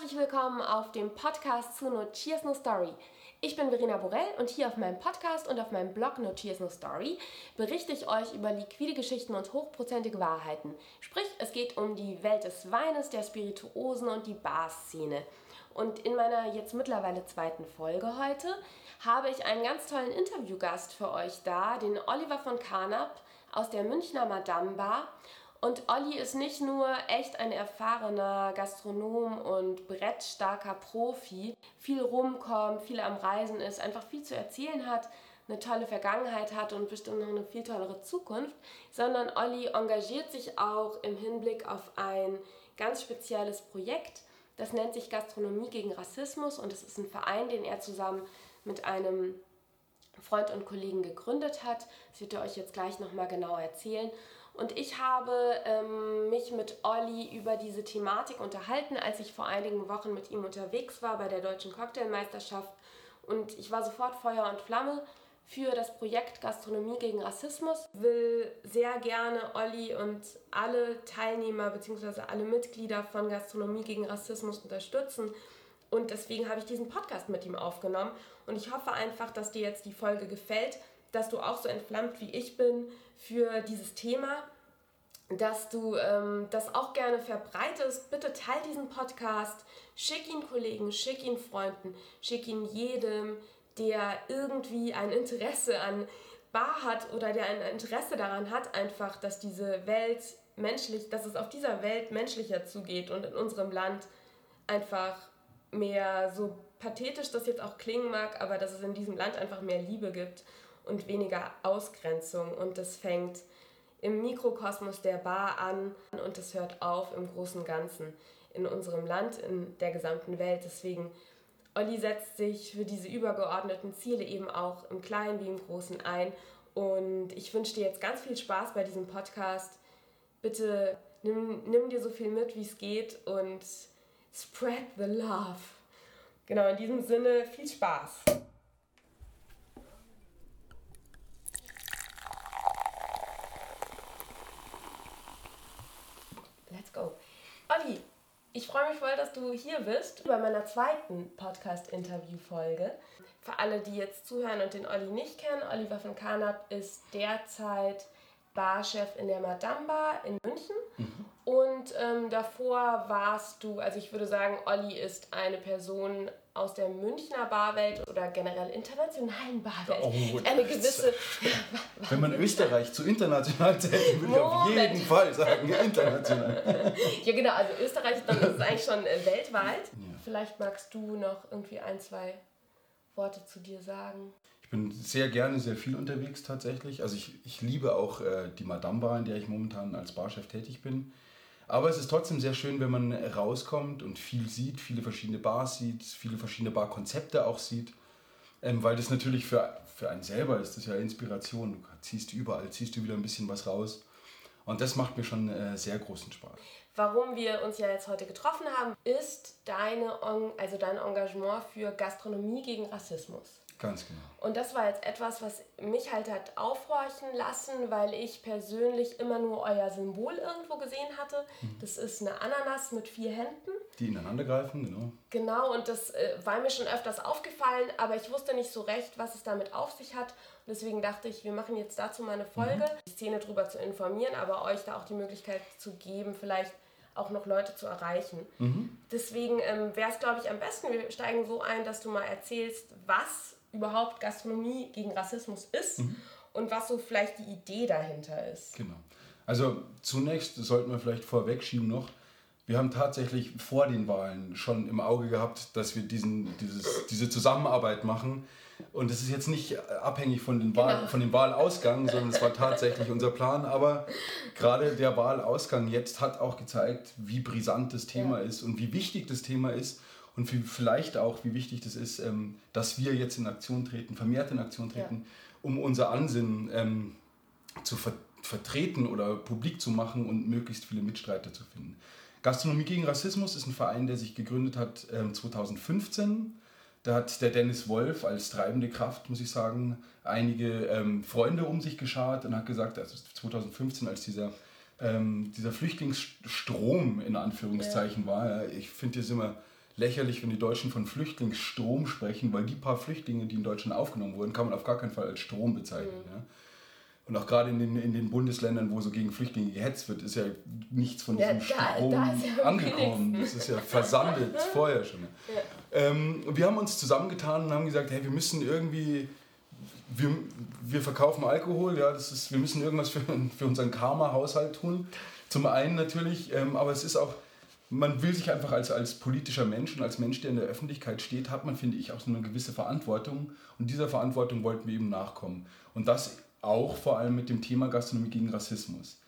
Herzlich willkommen auf dem Podcast zu No Cheers No Story. Ich bin Verena Borell und hier auf meinem Podcast und auf meinem Blog No Cheers No Story berichte ich euch über liquide Geschichten und hochprozentige Wahrheiten. Sprich, es geht um die Welt des Weines, der Spirituosen und die Barszene. Und in meiner jetzt mittlerweile zweiten Folge heute habe ich einen ganz tollen Interviewgast für euch da, den Oliver von Carnap aus der Münchner Madame Bar. Und Olli ist nicht nur echt ein erfahrener Gastronom und brettstarker Profi, viel rumkommt, viel am Reisen ist, einfach viel zu erzählen hat, eine tolle Vergangenheit hat und bestimmt noch eine viel tollere Zukunft, sondern Olli engagiert sich auch im Hinblick auf ein ganz spezielles Projekt. Das nennt sich Gastronomie gegen Rassismus und es ist ein Verein, den er zusammen mit einem Freund und Kollegen gegründet hat. Das wird er euch jetzt gleich nochmal genau erzählen. Und ich habe ähm, mich mit Olli über diese Thematik unterhalten, als ich vor einigen Wochen mit ihm unterwegs war bei der Deutschen Cocktailmeisterschaft. Und ich war sofort Feuer und Flamme für das Projekt Gastronomie gegen Rassismus. Will sehr gerne Olli und alle Teilnehmer bzw. alle Mitglieder von Gastronomie gegen Rassismus unterstützen. Und deswegen habe ich diesen Podcast mit ihm aufgenommen. Und ich hoffe einfach, dass dir jetzt die Folge gefällt dass du auch so entflammt wie ich bin für dieses Thema, dass du ähm, das auch gerne verbreitest. Bitte teil diesen Podcast, schick ihn Kollegen, schick ihn Freunden, schick ihn jedem, der irgendwie ein Interesse an Bar hat oder der ein Interesse daran hat, einfach, dass diese Welt menschlich, dass es auf dieser Welt menschlicher zugeht und in unserem Land einfach mehr so pathetisch das jetzt auch klingen mag, aber dass es in diesem Land einfach mehr Liebe gibt und weniger Ausgrenzung. Und das fängt im Mikrokosmos der Bar an und es hört auf im großen Ganzen in unserem Land, in der gesamten Welt. Deswegen, Olli setzt sich für diese übergeordneten Ziele eben auch im Kleinen wie im Großen ein. Und ich wünsche dir jetzt ganz viel Spaß bei diesem Podcast. Bitte nimm, nimm dir so viel mit, wie es geht und spread the love. Genau, in diesem Sinne, viel Spaß. Ich freue mich voll, dass du hier bist bei meiner zweiten Podcast-Interview-Folge. Für alle, die jetzt zuhören und den Olli nicht kennen, Oliver von Carnap ist derzeit Barchef in der Madame Bar in München. Mhm. Und ähm, davor warst du, also ich würde sagen, Olli ist eine Person aus der Münchner Barwelt oder generell internationalen Barwelt. Oh, eine gewisse. Wenn man Österreich zu international zählt, würde ich auf jeden Fall sagen, international. ja, genau, also Österreich, dann ist eigentlich schon äh, weltweit. Ja. Vielleicht magst du noch irgendwie ein, zwei Worte zu dir sagen. Ich bin sehr gerne, sehr viel unterwegs tatsächlich. Also ich, ich liebe auch äh, die Madame Bar, in der ich momentan als Barchef tätig bin. Aber es ist trotzdem sehr schön, wenn man rauskommt und viel sieht, viele verschiedene Bars sieht, viele verschiedene Barkonzepte auch sieht. Ähm, weil das natürlich für, für einen selber ist, das ist ja Inspiration. Du ziehst überall, ziehst du wieder ein bisschen was raus. Und das macht mir schon äh, sehr großen Spaß. Warum wir uns ja jetzt heute getroffen haben, ist deine, also dein Engagement für Gastronomie gegen Rassismus. Ganz genau. Und das war jetzt etwas, was mich halt hat aufhorchen lassen, weil ich persönlich immer nur euer Symbol irgendwo gesehen hatte. Mhm. Das ist eine Ananas mit vier Händen. Die ineinander greifen, genau. Genau, und das äh, war mir schon öfters aufgefallen, aber ich wusste nicht so recht, was es damit auf sich hat. Und deswegen dachte ich, wir machen jetzt dazu mal eine Folge, mhm. die Szene darüber zu informieren, aber euch da auch die Möglichkeit zu geben, vielleicht auch noch Leute zu erreichen. Mhm. Deswegen ähm, wäre es, glaube ich, am besten, wir steigen so ein, dass du mal erzählst, was überhaupt Gastronomie gegen Rassismus ist mhm. und was so vielleicht die Idee dahinter ist. Genau. Also zunächst sollten wir vielleicht vorwegschieben noch, wir haben tatsächlich vor den Wahlen schon im Auge gehabt, dass wir diesen, dieses, diese Zusammenarbeit machen. Und es ist jetzt nicht abhängig von, den Wahl, genau. von dem Wahlausgang, sondern es war tatsächlich unser Plan. Aber gerade der Wahlausgang jetzt hat auch gezeigt, wie brisant das Thema ja. ist und wie wichtig das Thema ist und wie, vielleicht auch, wie wichtig das ist, ähm, dass wir jetzt in Aktion treten, vermehrt in Aktion treten, ja. um unser Ansinnen ähm, zu ver vertreten oder publik zu machen und möglichst viele Mitstreiter zu finden. Gastronomie gegen Rassismus ist ein Verein, der sich gegründet hat ähm, 2015. Da hat der Dennis Wolf als treibende Kraft, muss ich sagen, einige ähm, Freunde um sich geschart und hat gesagt, also 2015, als dieser ähm, dieser Flüchtlingsstrom in Anführungszeichen ja. war. Ich finde es immer lächerlich, wenn die Deutschen von Flüchtlingsstrom sprechen, weil die paar Flüchtlinge, die in Deutschland aufgenommen wurden, kann man auf gar keinen Fall als Strom bezeichnen. Mhm. Ja. Und auch gerade in den, in den Bundesländern, wo so gegen Flüchtlinge gehetzt wird, ist ja nichts von diesem ja, Strom da ja angekommen. Das ist ja versandet vorher schon. Ja. Ähm, wir haben uns zusammengetan und haben gesagt, hey, wir müssen irgendwie, wir, wir verkaufen Alkohol, ja, das ist, wir müssen irgendwas für, für unseren Karma-Haushalt tun. Zum einen natürlich, ähm, aber es ist auch, man will sich einfach als, als politischer Mensch und als Mensch, der in der Öffentlichkeit steht, hat man, finde ich, auch so eine gewisse Verantwortung. Und dieser Verantwortung wollten wir eben nachkommen. Und das auch vor allem mit dem Thema Gastronomie gegen Rassismus.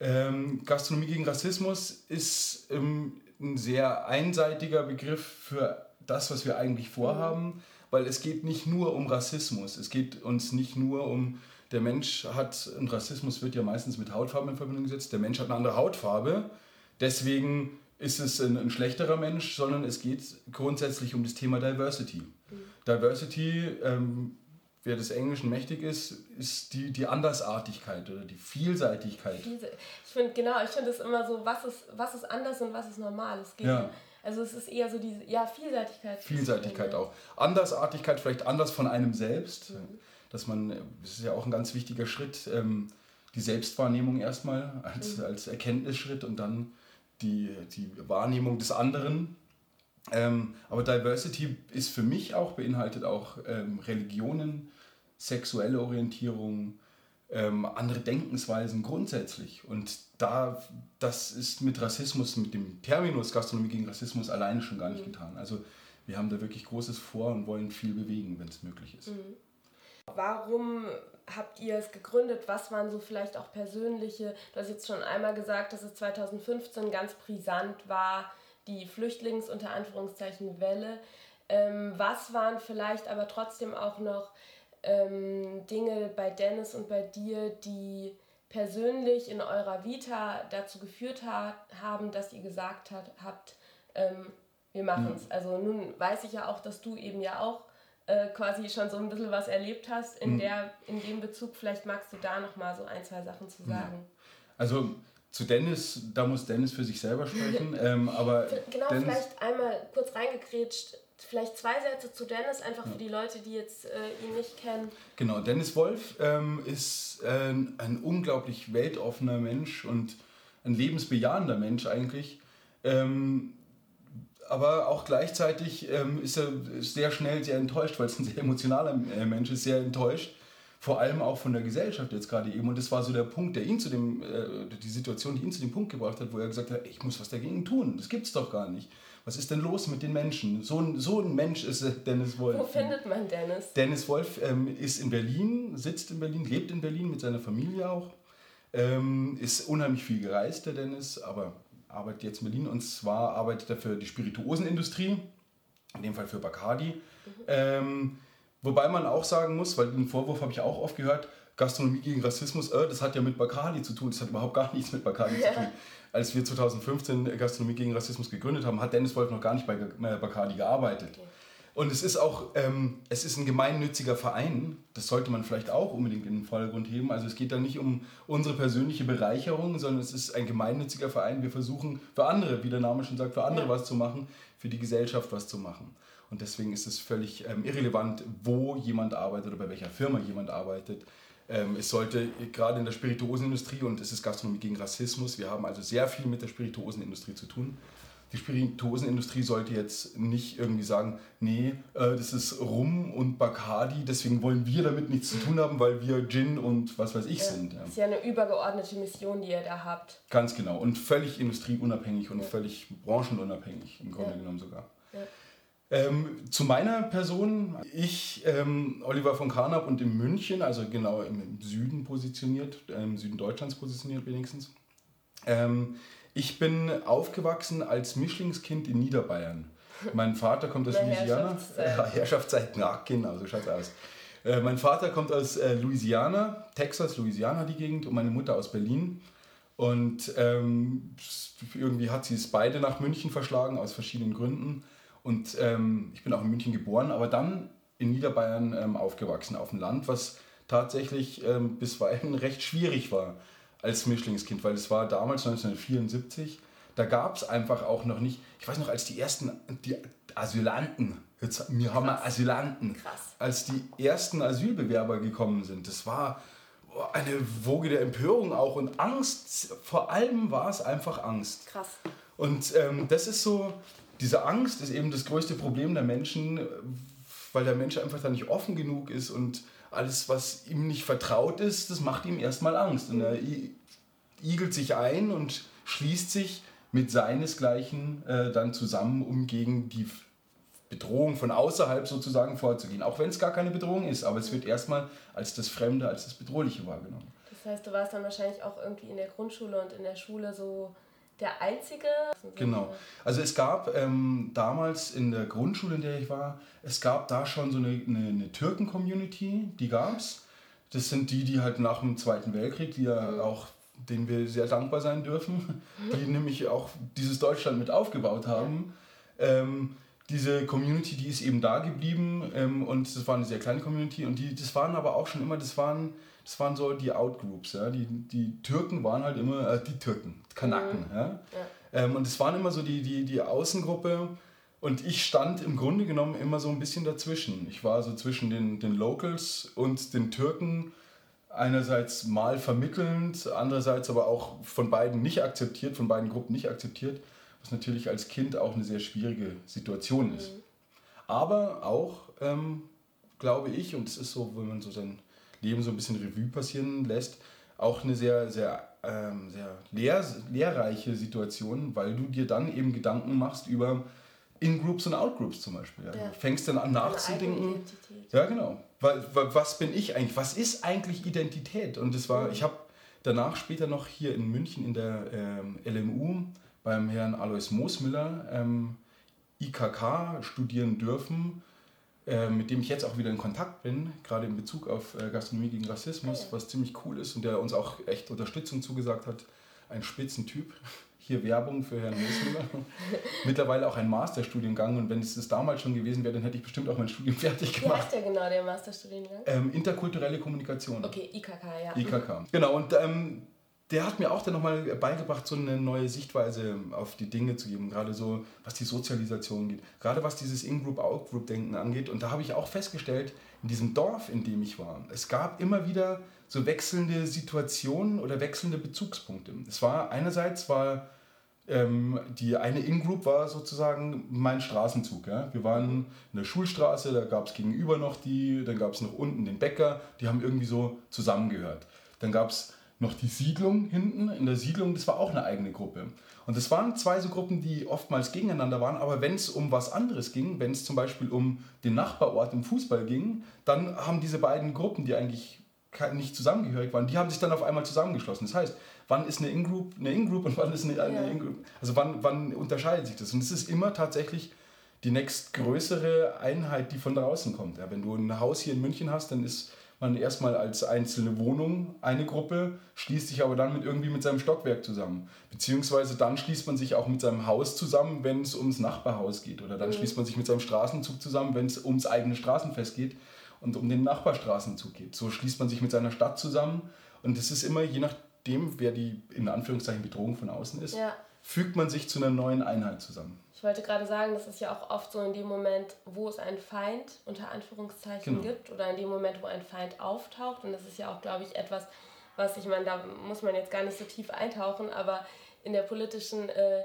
Ähm, Gastronomie gegen Rassismus ist ähm, ein sehr einseitiger Begriff für das, was wir eigentlich vorhaben, weil es geht nicht nur um Rassismus, es geht uns nicht nur um, der Mensch hat, und Rassismus wird ja meistens mit Hautfarben in Verbindung gesetzt, der Mensch hat eine andere Hautfarbe, deswegen ist es ein, ein schlechterer Mensch, sondern es geht grundsätzlich um das Thema Diversity. Mhm. Diversity ähm, wer des Englischen mächtig ist, ist die, die Andersartigkeit oder die Vielseitigkeit. Ich finde, genau, ich finde es immer so, was ist, was ist anders und was ist normal. Es geht ja. Also es ist eher so diese, ja, Vielseitigkeit. Vielseitigkeit auch. Andersartigkeit vielleicht anders von einem selbst. Mhm. Dass man, das ist ja auch ein ganz wichtiger Schritt, ähm, die Selbstwahrnehmung erstmal als, mhm. als Erkenntnisschritt und dann die, die Wahrnehmung des anderen. Ähm, aber Diversity ist für mich auch, beinhaltet auch ähm, Religionen, sexuelle Orientierung, ähm, andere Denkensweisen grundsätzlich. Und da, das ist mit Rassismus, mit dem Terminus Gastronomie gegen Rassismus alleine schon gar nicht mhm. getan. Also wir haben da wirklich Großes vor und wollen viel bewegen, wenn es möglich ist. Mhm. Warum habt ihr es gegründet? Was waren so vielleicht auch persönliche, du hast jetzt schon einmal gesagt, dass es 2015 ganz brisant war, die Flüchtlings- unter Anführungszeichen Welle. Ähm, was waren vielleicht aber trotzdem auch noch ähm, Dinge bei Dennis und bei dir, die persönlich in eurer Vita dazu geführt hat, haben, dass ihr gesagt hat, habt, ähm, wir machen es. Mhm. Also nun weiß ich ja auch, dass du eben ja auch äh, quasi schon so ein bisschen was erlebt hast in, mhm. der, in dem Bezug. Vielleicht magst du da noch mal so ein, zwei Sachen zu sagen. Also zu Dennis, da muss Dennis für sich selber sprechen. ähm, aber genau, Dennis, vielleicht einmal kurz reingekrätscht vielleicht zwei Sätze zu Dennis, einfach für die Leute, die jetzt äh, ihn nicht kennen. Genau, Dennis Wolf ähm, ist äh, ein unglaublich weltoffener Mensch und ein lebensbejahender Mensch eigentlich. Ähm, aber auch gleichzeitig ähm, ist er sehr schnell sehr enttäuscht, weil es ein sehr emotionaler äh, Mensch ist, sehr enttäuscht. Vor allem auch von der Gesellschaft jetzt gerade eben. Und das war so der Punkt, der ihn zu dem, äh, die Situation, die ihn zu dem Punkt gebracht hat, wo er gesagt hat, ich muss was dagegen tun. Das gibt es doch gar nicht was ist denn los mit den Menschen? So ein, so ein Mensch ist Dennis Wolf. Wo findet man Dennis? Dennis Wolf ähm, ist in Berlin, sitzt in Berlin, lebt in Berlin mit seiner Familie auch. Ähm, ist unheimlich viel gereist, der Dennis, aber arbeitet jetzt in Berlin und zwar arbeitet er für die Spirituosenindustrie, in dem Fall für Bacardi. Mhm. Ähm, wobei man auch sagen muss, weil den Vorwurf habe ich auch oft gehört, Gastronomie gegen Rassismus, äh, das hat ja mit Bacardi zu tun, das hat überhaupt gar nichts mit Bacardi ja. zu tun als wir 2015 Gastronomie gegen Rassismus gegründet haben, hat Dennis Wolf noch gar nicht bei Bacardi gearbeitet. Okay. Und es ist auch, ähm, es ist ein gemeinnütziger Verein, das sollte man vielleicht auch unbedingt in den Vordergrund heben. Also es geht da nicht um unsere persönliche Bereicherung, sondern es ist ein gemeinnütziger Verein. Wir versuchen für andere, wie der Name schon sagt, für andere ja. was zu machen, für die Gesellschaft was zu machen. Und deswegen ist es völlig ähm, irrelevant, wo jemand arbeitet oder bei welcher Firma jemand arbeitet. Ähm, es sollte gerade in der Spirituosenindustrie und es ist Gastronomie gegen Rassismus, wir haben also sehr viel mit der Spirituosenindustrie zu tun. Die Spirituosenindustrie sollte jetzt nicht irgendwie sagen, nee, äh, das ist Rum und Bacardi, deswegen wollen wir damit nichts zu tun haben, weil wir Gin und was weiß ich ja, sind. Ja. Das ist ja eine übergeordnete Mission, die ihr da habt. Ganz genau und völlig industrieunabhängig und ja. völlig branchenunabhängig im Grunde genommen sogar. Ähm, zu meiner Person, ich, ähm, Oliver von Karnap und in München, also genau im Süden positioniert, im Süden Deutschlands positioniert wenigstens. Ähm, ich bin aufgewachsen als Mischlingskind in Niederbayern. Mein Vater kommt aus Louisiana. Herrschaftszeit. Herrschaftszeit, ja, genau, so schaut's aus. Äh, mein Vater kommt aus äh, Louisiana, Texas, Louisiana die Gegend und meine Mutter aus Berlin. Und ähm, irgendwie hat sie es beide nach München verschlagen, aus verschiedenen Gründen. Und ähm, ich bin auch in München geboren, aber dann in Niederbayern ähm, aufgewachsen, auf dem Land, was tatsächlich ähm, bisweilen recht schwierig war. Als Mischlingskind, weil es war damals 1974, da gab es einfach auch noch nicht, ich weiß noch, als die ersten, die Asylanten, jetzt, wir haben wir Asylanten, Krass. als die ersten Asylbewerber gekommen sind, das war eine Woge der Empörung auch und Angst, vor allem war es einfach Angst. Krass. Und ähm, das ist so, diese Angst ist eben das größte Problem der Menschen, weil der Mensch einfach da nicht offen genug ist und alles, was ihm nicht vertraut ist, das macht ihm erstmal Angst. Und er igelt sich ein und schließt sich mit seinesgleichen äh, dann zusammen, um gegen die Bedrohung von außerhalb sozusagen vorzugehen. Auch wenn es gar keine Bedrohung ist, aber es wird erstmal als das Fremde, als das Bedrohliche wahrgenommen. Das heißt, du warst dann wahrscheinlich auch irgendwie in der Grundschule und in der Schule so der Einzige? Genau. Also es gab ähm, damals in der Grundschule, in der ich war, es gab da schon so eine, eine, eine Türken-Community, die gab es. Das sind die, die halt nach dem Zweiten Weltkrieg, die ja mhm. auch denen wir sehr dankbar sein dürfen, die nämlich auch dieses Deutschland mit aufgebaut haben. Ähm, diese Community, die ist eben da geblieben ähm, und das war eine sehr kleine Community und die, das waren aber auch schon immer, das waren, das waren so die Outgroups, ja? die, die Türken waren halt immer äh, die Türken, Kanaken. Mhm. Ja? ja. Ähm, und es waren immer so die, die, die Außengruppe und ich stand im Grunde genommen immer so ein bisschen dazwischen. Ich war so zwischen den, den Locals und den Türken, einerseits mal vermittelnd, andererseits aber auch von beiden nicht akzeptiert, von beiden Gruppen nicht akzeptiert was natürlich als Kind auch eine sehr schwierige Situation ist. Mhm. Aber auch, ähm, glaube ich, und es ist so, wenn man so sein Leben so ein bisschen Revue passieren lässt, auch eine sehr, sehr, ähm, sehr lehr lehrreiche Situation, weil du dir dann eben Gedanken machst über In-Groups und Out-Groups zum Beispiel. Ja. Ja. Du fängst dann an nachzudenken. Ja, genau. Was bin ich eigentlich? Was ist eigentlich Identität? Und das war, mhm. ich habe danach später noch hier in München in der ähm, LMU beim Herrn Alois Moosmüller ähm, IKK studieren dürfen, äh, mit dem ich jetzt auch wieder in Kontakt bin, gerade in Bezug auf äh, Gastronomie gegen Rassismus, was ziemlich cool ist und der uns auch echt Unterstützung zugesagt hat. Ein Spitzentyp. Hier Werbung für Herrn Moosmüller. Mittlerweile auch ein Masterstudiengang und wenn es das damals schon gewesen wäre, dann hätte ich bestimmt auch mein Studium fertig gemacht. Wie heißt der genau, der Masterstudiengang? Ähm, interkulturelle Kommunikation. Okay, IKK, ja. IKK. Genau, und ähm, der hat mir auch dann nochmal beigebracht, so eine neue Sichtweise auf die Dinge zu geben, gerade so, was die Sozialisation geht, gerade was dieses In-Group, Out-Group-Denken angeht. Und da habe ich auch festgestellt, in diesem Dorf, in dem ich war, es gab immer wieder so wechselnde Situationen oder wechselnde Bezugspunkte. Es war einerseits war ähm, die eine In-Group war sozusagen mein Straßenzug. Ja? Wir waren in der Schulstraße, da gab es gegenüber noch die, dann gab es noch unten den Bäcker, die haben irgendwie so zusammengehört. Dann gab es noch die Siedlung hinten. In der Siedlung, das war auch eine eigene Gruppe. Und das waren zwei so Gruppen, die oftmals gegeneinander waren, aber wenn es um was anderes ging, wenn es zum Beispiel um den Nachbarort im Fußball ging, dann haben diese beiden Gruppen, die eigentlich nicht zusammengehörig waren, die haben sich dann auf einmal zusammengeschlossen. Das heißt, wann ist eine In-Group eine In-Group und wann ist eine, eine In-Group? Also wann, wann unterscheidet sich das? Und es ist immer tatsächlich die nächstgrößere Einheit, die von draußen kommt. Ja, wenn du ein Haus hier in München hast, dann ist man erstmal als einzelne Wohnung eine Gruppe, schließt sich aber dann mit irgendwie mit seinem Stockwerk zusammen. Beziehungsweise dann schließt man sich auch mit seinem Haus zusammen, wenn es ums Nachbarhaus geht. Oder dann mhm. schließt man sich mit seinem Straßenzug zusammen, wenn es ums eigene Straßenfest geht und um den Nachbarstraßenzug geht. So schließt man sich mit seiner Stadt zusammen. Und es ist immer, je nachdem, wer die in Anführungszeichen Bedrohung von außen ist, ja. fügt man sich zu einer neuen Einheit zusammen. Ich wollte gerade sagen, das ist ja auch oft so in dem Moment, wo es einen Feind unter Anführungszeichen genau. gibt oder in dem Moment, wo ein Feind auftaucht. Und das ist ja auch, glaube ich, etwas, was ich meine, da muss man jetzt gar nicht so tief eintauchen, aber in der politischen äh,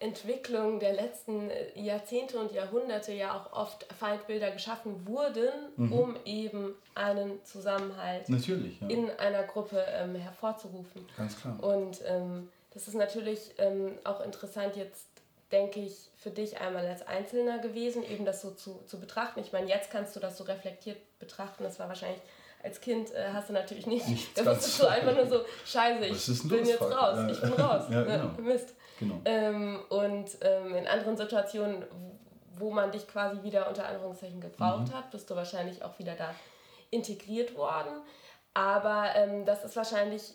Entwicklung der letzten äh, Jahrzehnte und Jahrhunderte ja auch oft Feindbilder geschaffen wurden, mhm. um eben einen Zusammenhalt ja. in einer Gruppe ähm, hervorzurufen. Ganz klar. Und ähm, das ist natürlich ähm, auch interessant jetzt denke ich, für dich einmal als Einzelner gewesen, eben das so zu, zu betrachten. Ich meine, jetzt kannst du das so reflektiert betrachten. Das war wahrscheinlich als Kind äh, hast du natürlich nicht. Nichts da bist du einfach nur so, scheiße, ich bin jetzt raus, ja. ich bin raus. ja, ne? genau. Mist. Genau. Ähm, und ähm, in anderen Situationen, wo man dich quasi wieder unter Anführungszeichen gebraucht mhm. hat, bist du wahrscheinlich auch wieder da integriert worden. Aber ähm, das ist wahrscheinlich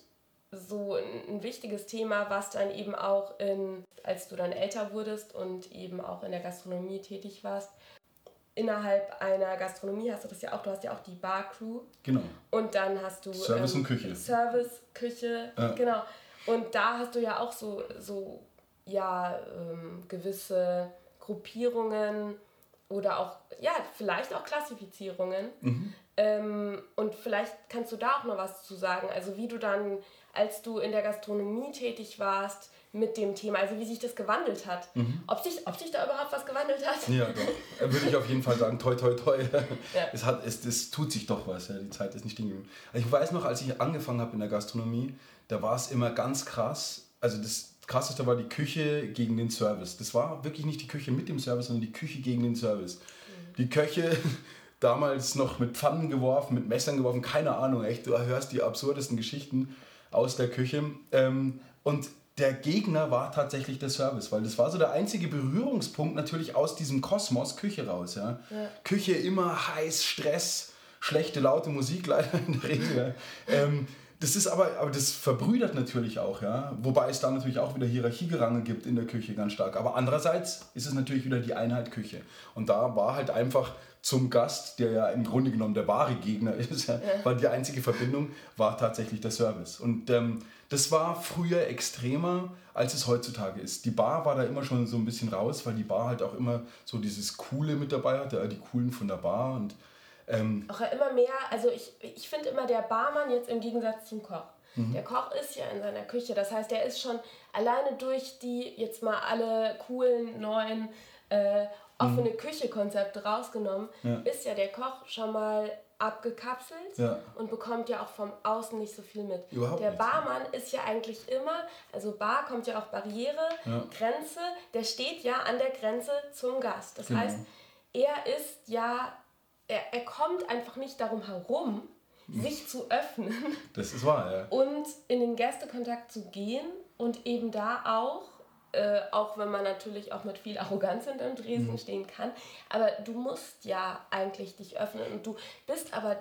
so ein, wichtiges Thema, was dann eben auch in, als du dann älter wurdest und eben auch in der Gastronomie tätig warst, innerhalb einer Gastronomie hast du das ja auch, du hast ja auch die Bar-Crew. Genau. Und dann hast du Service ähm, und Küche. Service, Küche, Ja. genau. Und da hast du ja auch so, so ja, ähm, gewisse Gruppierungen oder auch, ja, vielleicht auch Klassifizierungen. Mhm. Ähm, und vielleicht kannst du da auch noch was zu sagen. Also wie du dann, als du in der Gastronomie tätig warst, mit dem Thema, also wie sich das gewandelt hat. Ob, sich, ob sich da überhaupt was gewandelt hat? Mhm. Ja, doch. Äh, Würde ich auf jeden Fall sagen, toi, toi, toi. Ja. Es, hat, es, es tut sich doch was, ja. die Zeit ist nicht stehen geblieben. Also ich weiß noch, als ich angefangen habe in der Gastronomie, da war es immer ganz krass. Also das Krasseste war die Küche gegen den Service. Das war wirklich nicht die Küche mit dem Service, sondern die Küche gegen den Service. Die Köche damals noch mit Pfannen geworfen, mit Messern geworfen, keine Ahnung, echt. Du hörst die absurdesten Geschichten aus der Küche. Ähm, und der Gegner war tatsächlich der Service, weil das war so der einzige Berührungspunkt natürlich aus diesem Kosmos Küche raus. Ja? Küche immer heiß, Stress, schlechte, laute Musik leider in der Regel. Ja. Ähm, das ist aber, aber das verbrüdert natürlich auch, ja. Wobei es da natürlich auch wieder Hierarchiegerange gibt in der Küche ganz stark. Aber andererseits ist es natürlich wieder die Einheit Küche. Und da war halt einfach zum Gast, der ja im Grunde genommen der wahre Gegner ist, ja, war die einzige Verbindung, war tatsächlich der Service. Und ähm, das war früher extremer, als es heutzutage ist. Die Bar war da immer schon so ein bisschen raus, weil die Bar halt auch immer so dieses Coole mit dabei hatte, die Coolen von der Bar und ähm, Auch immer mehr, also ich, ich finde immer der Barmann jetzt im Gegensatz zum Koch. Der Koch ist ja in seiner Küche, das heißt, er ist schon alleine durch die jetzt mal alle coolen neuen äh, offene Küche-Konzepte rausgenommen, Ja. ist ja der Koch schon mal abgekapselt Ja. und bekommt ja auch vom Außen nicht so viel mit. Überhaupt der nicht. Barmann ist ja eigentlich immer, also Bar kommt ja auch Barriere, Ja. Grenze, der steht ja an der Grenze zum Gast. Das Genau. heißt, er ist ja, er, er kommt einfach nicht darum herum, sich zu öffnen das ist wahr, ja. und in den Gästekontakt zu gehen und eben da auch, äh, auch wenn man natürlich auch mit viel Arroganz hinterm Dresen Mhm. stehen kann, aber du musst ja eigentlich dich öffnen und du bist aber,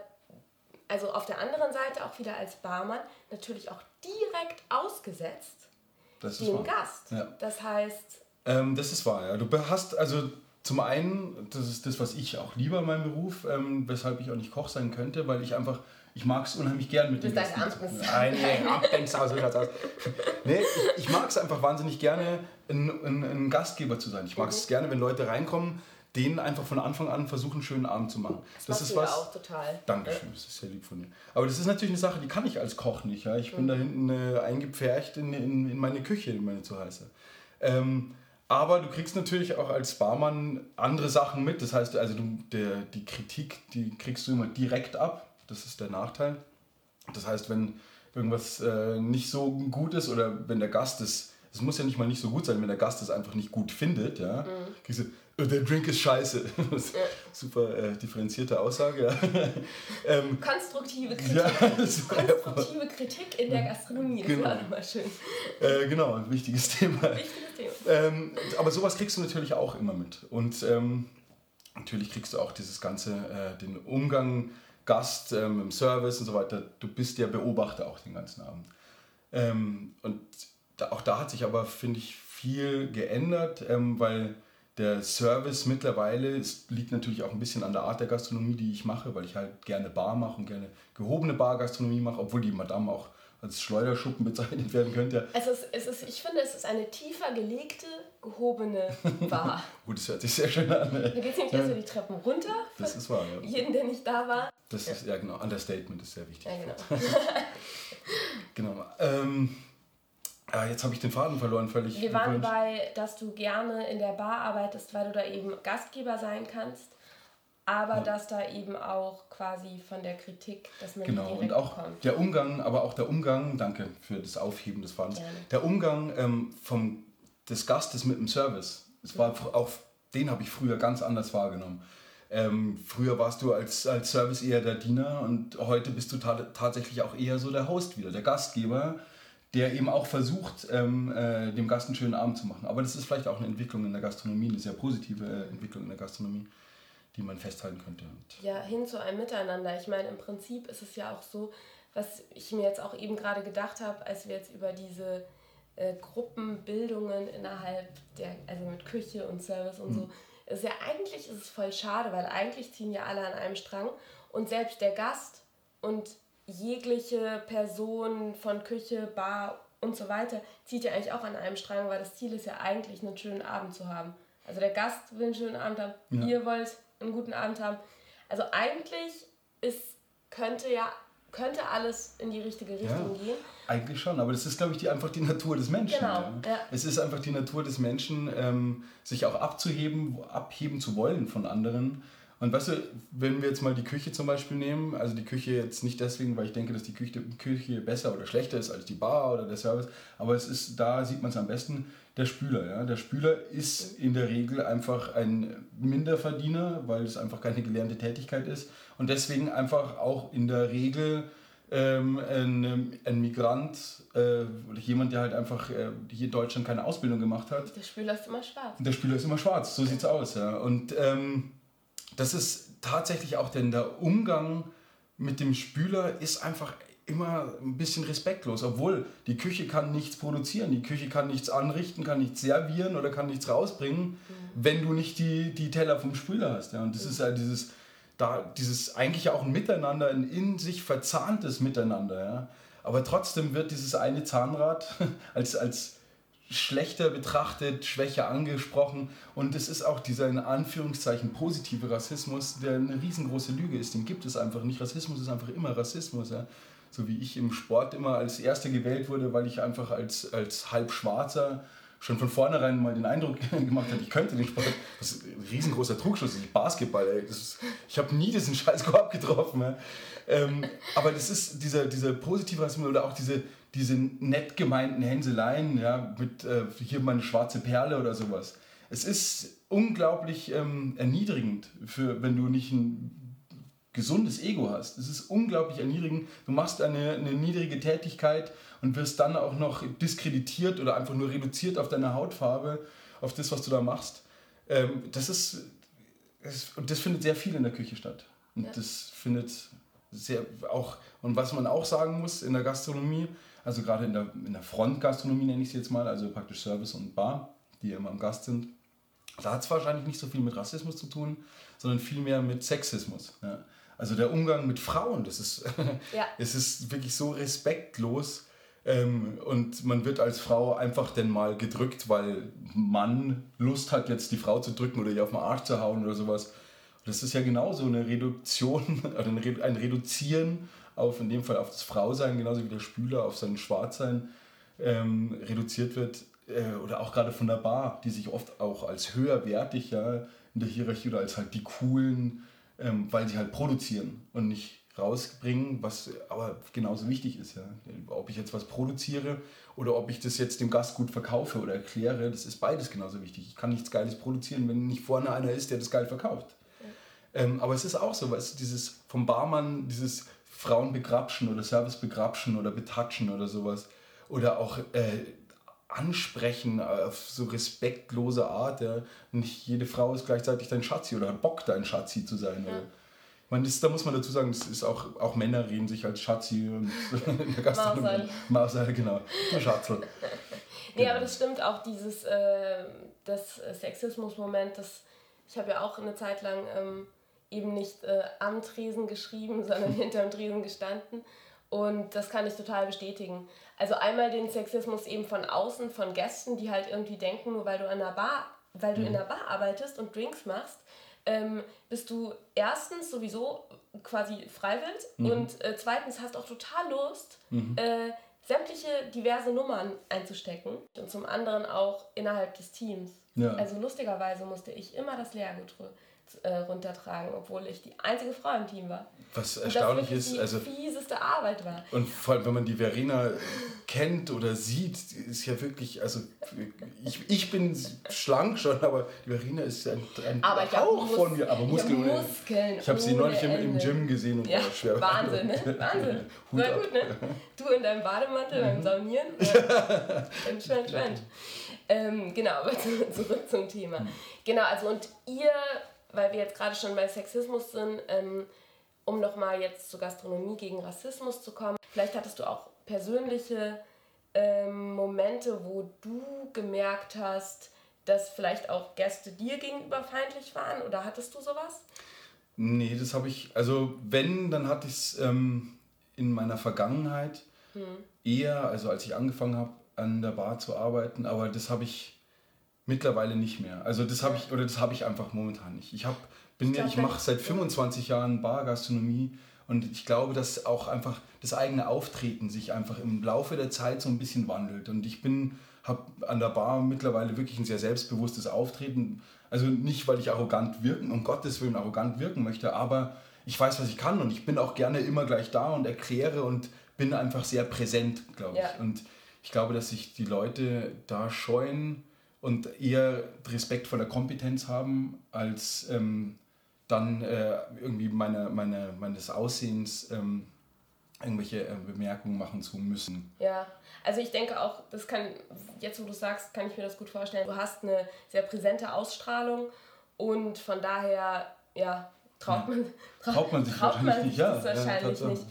also auf der anderen Seite auch wieder als Barmann natürlich auch direkt ausgesetzt Das ist dem wahr. Gast. Ja. Das heißt, Ähm, das ist wahr, ja. Du hast also zum einen, das ist das, was ich auch liebe an meinem Beruf, ähm, weshalb ich auch nicht Koch sein könnte, weil ich einfach, ich mag es unheimlich gern mit ein Gästen. Nein, nee, schaut's aus. Nee, ich, ich mag es einfach wahnsinnig gerne, ein, ein, ein Gastgeber zu sein. Ich mag Mhm. es gerne, wenn Leute reinkommen, denen einfach von Anfang an versuchen, einen schönen Abend zu machen. Das, machst ist was. auch total. Dankeschön, das ist sehr lieb von dir. Aber das ist natürlich eine Sache, die kann ich als Koch nicht. Ja? Ich Mhm. bin da hinten äh, eingepfercht in, in, in meine Küche, in meine zu heiße. Ähm, aber du kriegst natürlich auch als Barmann andere Sachen mit. Das heißt, also du, der, die Kritik, die kriegst du immer direkt ab. Das ist der Nachteil. Das heißt, wenn irgendwas äh, nicht so gut ist oder wenn der Gast es, es muss ja nicht mal nicht so gut sein, wenn der Gast es einfach nicht gut findet, ja, Mhm. kriegst du, "Äh, der Drink ist scheiße. Super äh, differenzierte Aussage. Ja. ähm, Konstruktive Kritik. ja, ja Konstruktive Kritik in der Gastronomie, das Genau. war nochmal schön. äh, genau, ein wichtiges Thema. Wichtiges Thema. Ähm, aber sowas kriegst du natürlich auch immer mit. Und ähm, natürlich kriegst du auch dieses ganze, äh, den Umgang Gast ähm, im Service und so weiter. Du bist der Beobachter auch den ganzen Abend. Ähm, und da, auch da hat sich aber, finde ich, viel geändert, ähm, weil der Service mittlerweile liegt natürlich auch ein bisschen an der Art der Gastronomie, die ich mache, weil ich halt gerne Bar mache und gerne gehobene Bargastronomie mache, obwohl die Madame auch als Schleuderschuppen bezeichnet werden könnte. Es ist, es ist, ich finde, es ist eine tiefer gelegte, gehobene Bar. Gut, das hört sich sehr schön an. Da geht es nämlich erst so die Treppen runter. Das ist wahr, ja. jeden, der nicht da war. Das ist, ja genau, Understatement ist sehr wichtig. Ja, genau. Genau. Ähm, ah, jetzt habe ich den Faden verloren, völlig. Wir waren bei, dass du gerne in der Bar arbeitest, weil du da eben Gastgeber sein kannst. Aber dass da eben auch quasi von der Kritik, dass man Genau, und auch bekommt. der Umgang, aber auch der Umgang, danke für das Aufheben des Fadens, Gerne. der Umgang ähm, vom, des Gastes mit dem Service, es war fr- auch, den habe ich früher ganz anders wahrgenommen. Ähm, früher warst du als, als Service eher der Diener und heute bist du ta tatsächlich auch eher so der Host wieder, der Gastgeber, der eben auch versucht, ähm, äh, dem Gast einen schönen Abend zu machen. Aber das ist vielleicht auch eine Entwicklung in der Gastronomie, eine sehr positive äh, Entwicklung in der Gastronomie, die man festhalten könnte. Ja, hin zu einem Miteinander. Ich meine, im Prinzip ist es ja auch so, was ich mir jetzt auch eben gerade gedacht habe, als wir jetzt über diese äh, Gruppenbildungen innerhalb der, also mit Küche und Service und so Es ist ja eigentlich ist es voll schade, weil eigentlich ziehen ja alle an einem Strang und selbst der Gast und jegliche Person von Küche, Bar und so weiter zieht ja eigentlich auch an einem Strang, weil das Ziel ist ja eigentlich einen schönen Abend zu haben. Also der Gast will einen schönen Abend haben, ja. ihr wollt einen guten Abend haben. Also eigentlich ist, könnte ja könnte alles in die richtige Richtung ja, gehen. Eigentlich schon, aber das ist, glaube ich, die, einfach die Natur des Menschen. Genau, ja. Es ist einfach die Natur des Menschen, ähm, sich auch abzuheben, abheben zu wollen von anderen und weißt du, wenn wir jetzt mal die Küche zum Beispiel nehmen, also die Küche jetzt nicht deswegen, weil ich denke, dass die Küche, Küche besser oder schlechter ist als die Bar oder der Service, aber es ist, da sieht man es am besten, der Spüler. Ja? Der Spüler ist in der Regel einfach ein Minderverdiener, weil es einfach keine gelernte Tätigkeit ist und deswegen einfach auch in der Regel ähm, ein, ein, Migrant äh, oder jemand, der halt einfach äh, hier in Deutschland keine Ausbildung gemacht hat. Der Spüler ist immer schwarz. Der Spüler ist immer schwarz, so sieht es aus. Ja? Und ähm, das ist tatsächlich auch, denn der Umgang mit dem Spüler ist einfach immer ein bisschen respektlos, obwohl die Küche kann nichts produzieren, die Küche kann nichts anrichten, kann nichts servieren oder kann nichts rausbringen, mhm. wenn du nicht die, die Teller vom Spüler hast. Ja. Und das mhm. ist ja dieses, da, dieses eigentlich auch ein Miteinander, ein in sich verzahntes Miteinander. Ja. Aber trotzdem wird dieses eine Zahnrad als, als schlechter betrachtet, schwächer angesprochen. Und es ist auch dieser in Anführungszeichen positive Rassismus, der eine riesengroße Lüge ist. Den gibt es einfach nicht. Rassismus ist einfach immer Rassismus. Ja? So wie ich im Sport immer als Erster gewählt wurde, weil ich einfach als, als Halbschwarzer schon von vornherein mal den Eindruck gemacht habe, ich könnte den Sport. Das ist ein riesengroßer Trugschluss. Ich Basketball, ey. Ist, ich habe nie diesen scheiß Korb getroffen. Ähm, aber das ist dieser, dieser positive Rassismus oder auch diese, diese nett gemeinten Hänseleien, ja, mit äh, hier meine schwarze Perle oder sowas. Es ist unglaublich ähm, erniedrigend, für, wenn du nicht ein gesundes Ego hast. Es ist unglaublich erniedrigend. Du machst eine, eine niedrige Tätigkeit und wirst dann auch noch diskreditiert oder einfach nur reduziert auf deine Hautfarbe, auf das, was du da machst. Ähm, das ist, das, und das findet sehr viel in der Küche statt. Und ja. das findet sehr auch, und was man auch sagen muss in der Gastronomie, also gerade in der, in der Frontgastronomie nenne ich es jetzt mal, also praktisch Service und Bar, die immer am Gast sind. Da hat es wahrscheinlich nicht so viel mit Rassismus zu tun, sondern vielmehr mit Sexismus. Ja. Also der Umgang mit Frauen, das ist, ja. es ist wirklich so respektlos. Ähm, und man wird als Frau einfach denn mal gedrückt, weil Mann Lust hat, jetzt die Frau zu drücken oder ihr auf den Arsch zu hauen oder sowas. Das ist ja genauso eine Reduktion, ein Reduzieren auf, in dem Fall auf das Frausein, genauso wie der Spüler auf sein Schwarzsein ähm, reduziert wird. Äh, oder auch gerade von der Bar, die sich oft auch als höherwertig ja, in der Hierarchie oder als halt die coolen, ähm, weil sie halt produzieren und nicht rausbringen, was aber genauso wichtig ist. Ja. Ob ich jetzt was produziere oder ob ich das jetzt dem Gast gut verkaufe oder erkläre, das ist beides genauso wichtig. Ich kann nichts Geiles produzieren, wenn nicht vorne einer ist, der das geil verkauft. Ja. Ähm, aber es ist auch so, was dieses vom Barmann, dieses Frauen begrapschen oder Service begrapschen oder betatschen oder sowas. Oder auch äh, ansprechen auf so respektlose Art. Ja. Nicht jede Frau ist gleichzeitig dein Schatzi oder hat Bock, dein Schatzi zu sein. Ja. Meine, das, da muss man dazu sagen, das ist auch, auch Männer reden sich als Schatzi und in der Gastronomie. Mausal, genau. Der Schatzel. nee, genau. aber das stimmt auch, dieses äh, das Sexismus-Moment, das ich habe ja auch eine Zeit lang ähm, eben nicht äh, am Tresen geschrieben, sondern hinterm Tresen gestanden. Und das kann ich total bestätigen. Also einmal den Sexismus eben von außen, von Gästen, die halt irgendwie denken, nur weil du an der Bar, weil du mhm. in der Bar arbeitest und Drinks machst, ähm, bist du erstens sowieso quasi freiwillig mhm. und äh, zweitens hast auch total Lust, mhm. äh, sämtliche diverse Nummern einzustecken und zum anderen auch innerhalb des Teams. Ja. Also lustigerweise musste ich immer das Leergut äh, runtertragen, obwohl ich die einzige Frau im Team war. Was erstaunlich ist, die also fieseste Arbeit war. Und vor allem, wenn man die Verena kennt oder sieht, ist ja wirklich, also ich, ich bin schlank schon, aber die Verena ist ein, ein aber Hauch von mir, aber Muskeln. Ja, Muskeln ich habe sie neulich im, im, Gym gesehen und ja, war schwer. Wahnsinn, ne? Wahnsinn. Hut War gut, ne? Du in deinem Bademantel mhm. beim Saunieren. Ja. schön, schön. Ähm, genau, aber zurück zum Thema. Mhm. Genau, also und ihr weil wir jetzt gerade schon bei Sexismus sind, ähm, um nochmal jetzt zur Gastronomie gegen Rassismus zu kommen. Vielleicht hattest du auch persönliche ähm, Momente, wo du gemerkt hast, dass vielleicht auch Gäste dir gegenüber feindlich waren oder hattest du sowas? Nee, das habe ich, also wenn, dann hatte ich es ähm, in meiner Vergangenheit hm. eher, also als ich angefangen habe, an der Bar zu arbeiten, aber das habe ich mittlerweile nicht mehr. Also das habe ich, oder das habe ich einfach momentan nicht. Ich habe, bin ich, ich mache seit 25 Jahren Bargastronomie und ich glaube, dass auch einfach das eigene Auftreten sich einfach im Laufe der Zeit so ein bisschen wandelt. Und ich bin, habe an der Bar mittlerweile wirklich ein sehr selbstbewusstes Auftreten. Also nicht, weil ich arrogant wirken, um Gottes Willen arrogant wirken möchte, aber ich weiß, was ich kann und ich bin auch gerne immer gleich da und erkläre und bin einfach sehr präsent, glaube ich. Ja. Und ich glaube, dass sich die Leute da scheuen und eher Respekt vor der Kompetenz haben, als ähm, dann äh, irgendwie meine, meine, meines Aussehens ähm, irgendwelche äh, Bemerkungen machen zu müssen. Ja, also ich denke auch, das kann, jetzt wo du sagst, kann ich mir das gut vorstellen. Du hast eine sehr präsente Ausstrahlung und von daher, ja, traut man, traut, traut man sich traut wahrscheinlich man nicht. Ja, wahrscheinlich ja, nicht.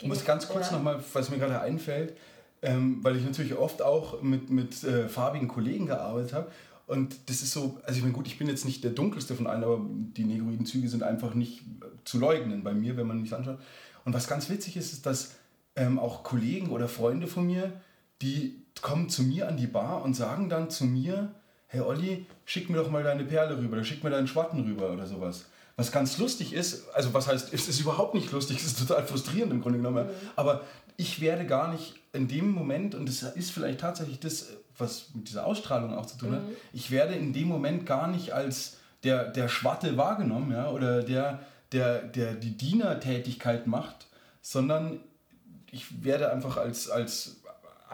Ich muss ganz kurz ja. nochmal, was mir gerade einfällt, ähm, weil ich natürlich oft auch mit, mit äh, farbigen Kollegen gearbeitet habe und das ist so, also ich meine, gut, ich bin jetzt nicht der dunkelste von allen, aber die negroiden Züge sind einfach nicht zu leugnen bei mir, wenn man mich anschaut. Und was ganz witzig ist, ist, dass ähm, auch Kollegen oder Freunde von mir, die kommen zu mir an die Bar und sagen dann zu mir, hey Olli, schick mir doch mal deine Perle rüber oder schick mir deinen Schwatten rüber oder sowas. Was ganz lustig ist, also was heißt, es ist überhaupt nicht lustig, es ist total frustrierend im Grunde genommen, mhm. aber ich werde gar nicht in dem Moment, und das ist vielleicht tatsächlich das, was mit dieser Ausstrahlung auch zu tun hat, mhm. ich werde in dem Moment gar nicht als der, der Schwatte wahrgenommen ja, oder der, der, der die Dienertätigkeit macht, sondern ich werde einfach als, als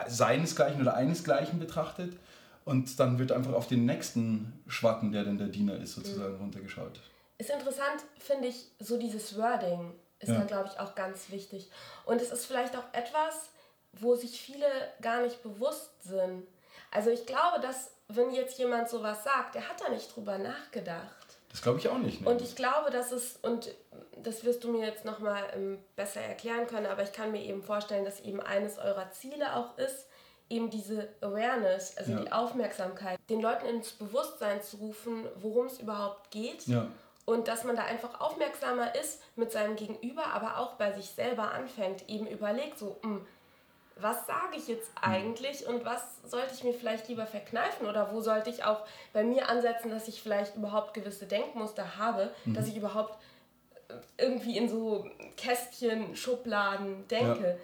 seinesgleichen oder einesgleichen betrachtet und dann wird einfach auf den nächsten Schwatten, der dann der Diener ist, sozusagen mhm. runtergeschaut. Ist interessant, finde ich, so dieses Wording ist ja. da, glaube ich, auch ganz wichtig. Und es ist vielleicht auch etwas, wo sich viele gar nicht bewusst sind. Also ich glaube, dass wenn jetzt jemand sowas sagt, der hat da nicht drüber nachgedacht. Das glaube ich auch nicht. Ne? Und ich glaube, dass es, und das wirst du mir jetzt nochmal ähm, besser erklären können, aber ich kann mir eben vorstellen, dass eben eines eurer Ziele auch ist, eben diese Awareness, also ja. die Aufmerksamkeit, den Leuten ins Bewusstsein zu rufen, worum es überhaupt geht. Ja. Und dass man da einfach aufmerksamer ist mit seinem Gegenüber, aber auch bei sich selber anfängt, eben überlegt, so, mh, hm, was sage ich jetzt eigentlich und was sollte ich mir vielleicht lieber verkneifen oder wo sollte ich auch bei mir ansetzen, dass ich vielleicht überhaupt gewisse Denkmuster habe, mhm. dass ich überhaupt äh, irgendwie in so Kästchen, Schubladen denke. Ja,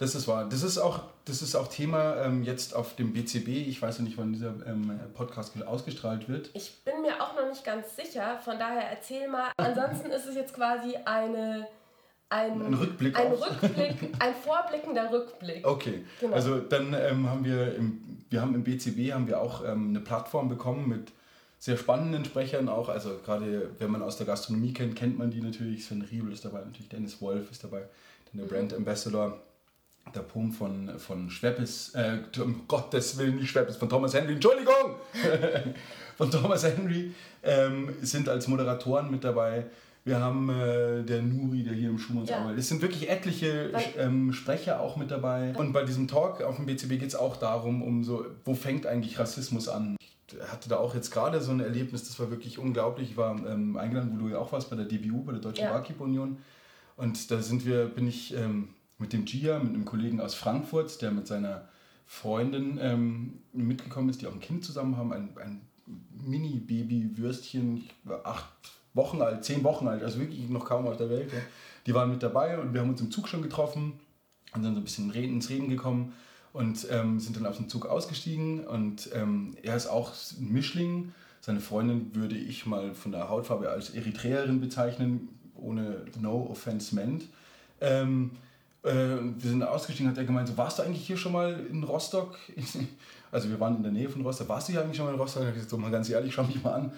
das ist wahr. Das ist auch, das ist auch Thema ähm, jetzt auf dem BCB. Ich weiß ja nicht, wann dieser ähm, Podcast ausgestrahlt wird. Ich bin mir auch noch nicht ganz sicher, von daher erzähl mal. Ansonsten ist es jetzt quasi eine ein, ein Rückblick. Ein Rückblick, ein vorblickender Rückblick. Okay, genau. also dann ähm, haben wir im, wir haben im BCB haben wir auch ähm, eine Plattform bekommen mit sehr spannenden Sprechern auch. Also gerade wenn man aus der Gastronomie kennt, kennt man die natürlich. Sven Riebel ist dabei, natürlich Dennis Wolf ist dabei, der mhm. Brand Ambassador. Der Pum von, von Schweppes, äh, um Gottes Willen, nicht Schweppes, von Thomas Henry, Entschuldigung! von Thomas Henry ähm, sind als Moderatoren mit dabei. Wir haben äh, der Nuri, der hier im Schumanns ja. arbeitet. Es sind wirklich etliche ähm, Sprecher auch mit dabei. Und bei diesem Talk auf dem BCB geht es auch darum, um so, wo fängt eigentlich Rassismus an? Ich hatte da auch jetzt gerade so ein Erlebnis, das war wirklich unglaublich. Ich war ähm, eingeladen, wo du ja auch warst, bei der DBU, bei der Deutschen ja. Barkeeper Union. Und da sind wir, bin ich ähm, mit dem Gia, mit einem Kollegen aus Frankfurt, der mit seiner Freundin ähm, mitgekommen ist, die auch ein Kind zusammen haben, ein, ein Mini-Baby-Würstchen, acht Wochen alt, zehn Wochen alt, also wirklich noch kaum auf der Welt. Ja. Die waren mit dabei und wir haben uns im Zug schon getroffen und dann so ein bisschen ins Reden gekommen und ähm, sind dann auf den Zug ausgestiegen und ähm, er ist auch ein Mischling. Seine Freundin würde ich mal von der Hautfarbe als Eritreerin bezeichnen, ohne No Offense meant. Ähm, äh, wir sind ausgestiegen, hat er gemeint, so, warst du eigentlich hier schon mal in Rostock? also wir waren in der Nähe von Rostock. Warst du hier eigentlich schon mal in Rostock? Ich habe gesagt, so mal ganz ehrlich, schau mich mal an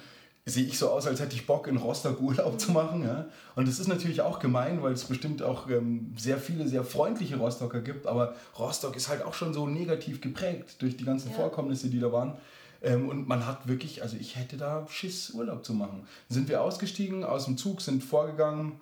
sehe ich so aus, als hätte ich Bock, in Rostock Urlaub zu machen. Ja? Und das ist natürlich auch gemein, weil es bestimmt auch ähm, sehr viele, sehr freundliche Rostocker gibt. Aber Rostock ist halt auch schon so negativ geprägt durch die ganzen ja. Vorkommnisse, die da waren. Ähm, und man hat wirklich, also ich hätte da Schiss, Urlaub zu machen. Dann sind wir ausgestiegen aus dem Zug, sind vorgegangen.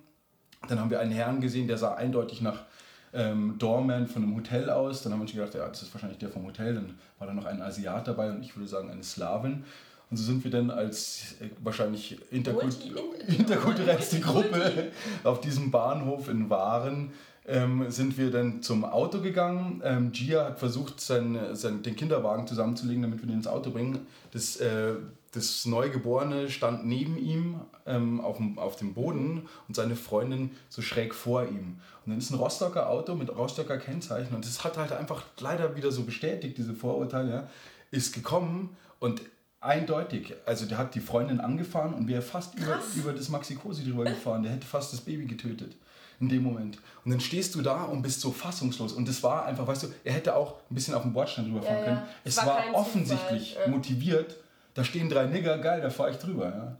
Dann haben wir einen Herrn gesehen, der sah eindeutig nach ähm, Doorman von einem Hotel aus. Dann haben wir uns gedacht, ja, das ist wahrscheinlich der vom Hotel. Dann war da noch ein Asiat dabei und ich würde sagen eine Slawin. Und so sind wir dann als äh, wahrscheinlich interkult interkulturellste Gruppe auf diesem Bahnhof in Waren ähm, sind wir dann zum Auto gegangen. Ähm, Gia hat versucht, sein, sein, den Kinderwagen zusammenzulegen, damit wir den ins Auto bringen. Das, äh, das Neugeborene stand neben ihm ähm, auf, dem, auf dem Boden und seine Freundin so schräg vor ihm. Und dann ist ein Rostocker Auto mit Rostocker Kennzeichen und das hat halt einfach leider wieder so bestätigt, diese Vorurteile, ja, ist gekommen und eindeutig, also der hat die Freundin angefahren und wäre fast über, über das Maxi-Cosi drüber gefahren. Der hätte fast das Baby getötet in dem Moment. Und dann stehst du da und bist so fassungslos. Und das war einfach, weißt du, er hätte auch ein bisschen auf dem Bordstein drüber fahren ja, können. Ja. Es war, war offensichtlich Zufall. motiviert. Da stehen drei Nigger, geil, da fahre ich drüber. Ja.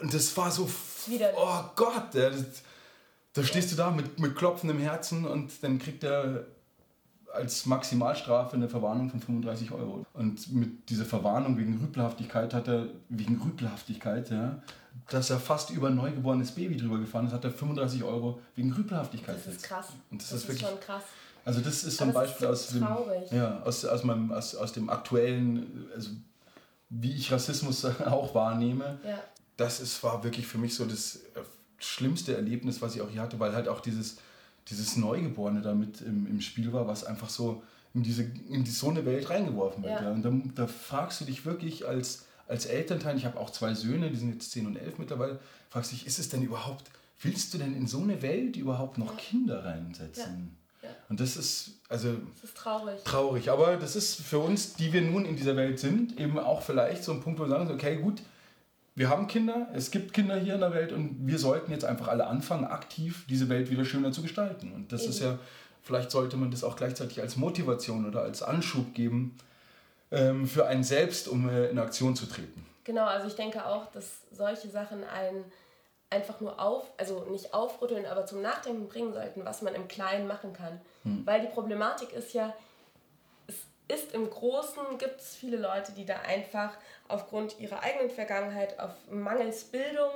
Und das war so, oh Gott, das, da stehst du da mit, mit klopfendem Herzen und dann kriegt er als Maximalstrafe eine Verwarnung von 35 Euro. Und mit dieser Verwarnung wegen Rüpelhaftigkeit hat er, wegen Rüpelhaftigkeit, ja, dass er fast über ein neugeborenes Baby drüber gefahren ist, hat er 35 Euro wegen Rüpelhaftigkeit. Das ist krass. Und das, das ist, wirklich, schon krass. Also das ist so ein Beispiel so aus, dem, ja, aus, aus, meinem, aus, aus dem aktuellen, also wie ich Rassismus auch wahrnehme. Ja. Das ist, war wirklich für mich so das äh, schlimmste Erlebnis, was ich auch hier hatte, weil halt auch dieses dieses Neugeborene damit im, im Spiel war, was einfach so in, diese, in die, so eine Welt reingeworfen wird. Ja. ja. Und da, da fragst du dich wirklich als, als Elternteil, ich habe auch zwei Söhne, die sind jetzt 10 und 11 mittlerweile, fragst du dich, ist es denn überhaupt, willst du denn in so eine Welt überhaupt noch Kinder reinsetzen? Und das ist, also. Das ist traurig. Traurig. Aber das ist für uns, die wir nun in dieser Welt sind, eben auch vielleicht so ein Punkt, wo wir sagen, okay, gut, wir haben Kinder, es gibt Kinder hier in der Welt und wir sollten jetzt einfach alle anfangen, aktiv diese Welt wieder schöner zu gestalten. Und das Eben. ist ja, vielleicht sollte man das auch gleichzeitig als Motivation oder als Anschub geben ähm, für einen selbst, um äh, in Aktion zu treten. Genau, also ich denke auch, dass solche Sachen einen einfach nur auf, also nicht aufrütteln, aber zum Nachdenken bringen sollten, was man im Kleinen machen kann. Hm. Weil die Problematik ist ja, ist im Großen, gibt es viele Leute, die da einfach aufgrund ihrer eigenen Vergangenheit, auf mangels Bildung,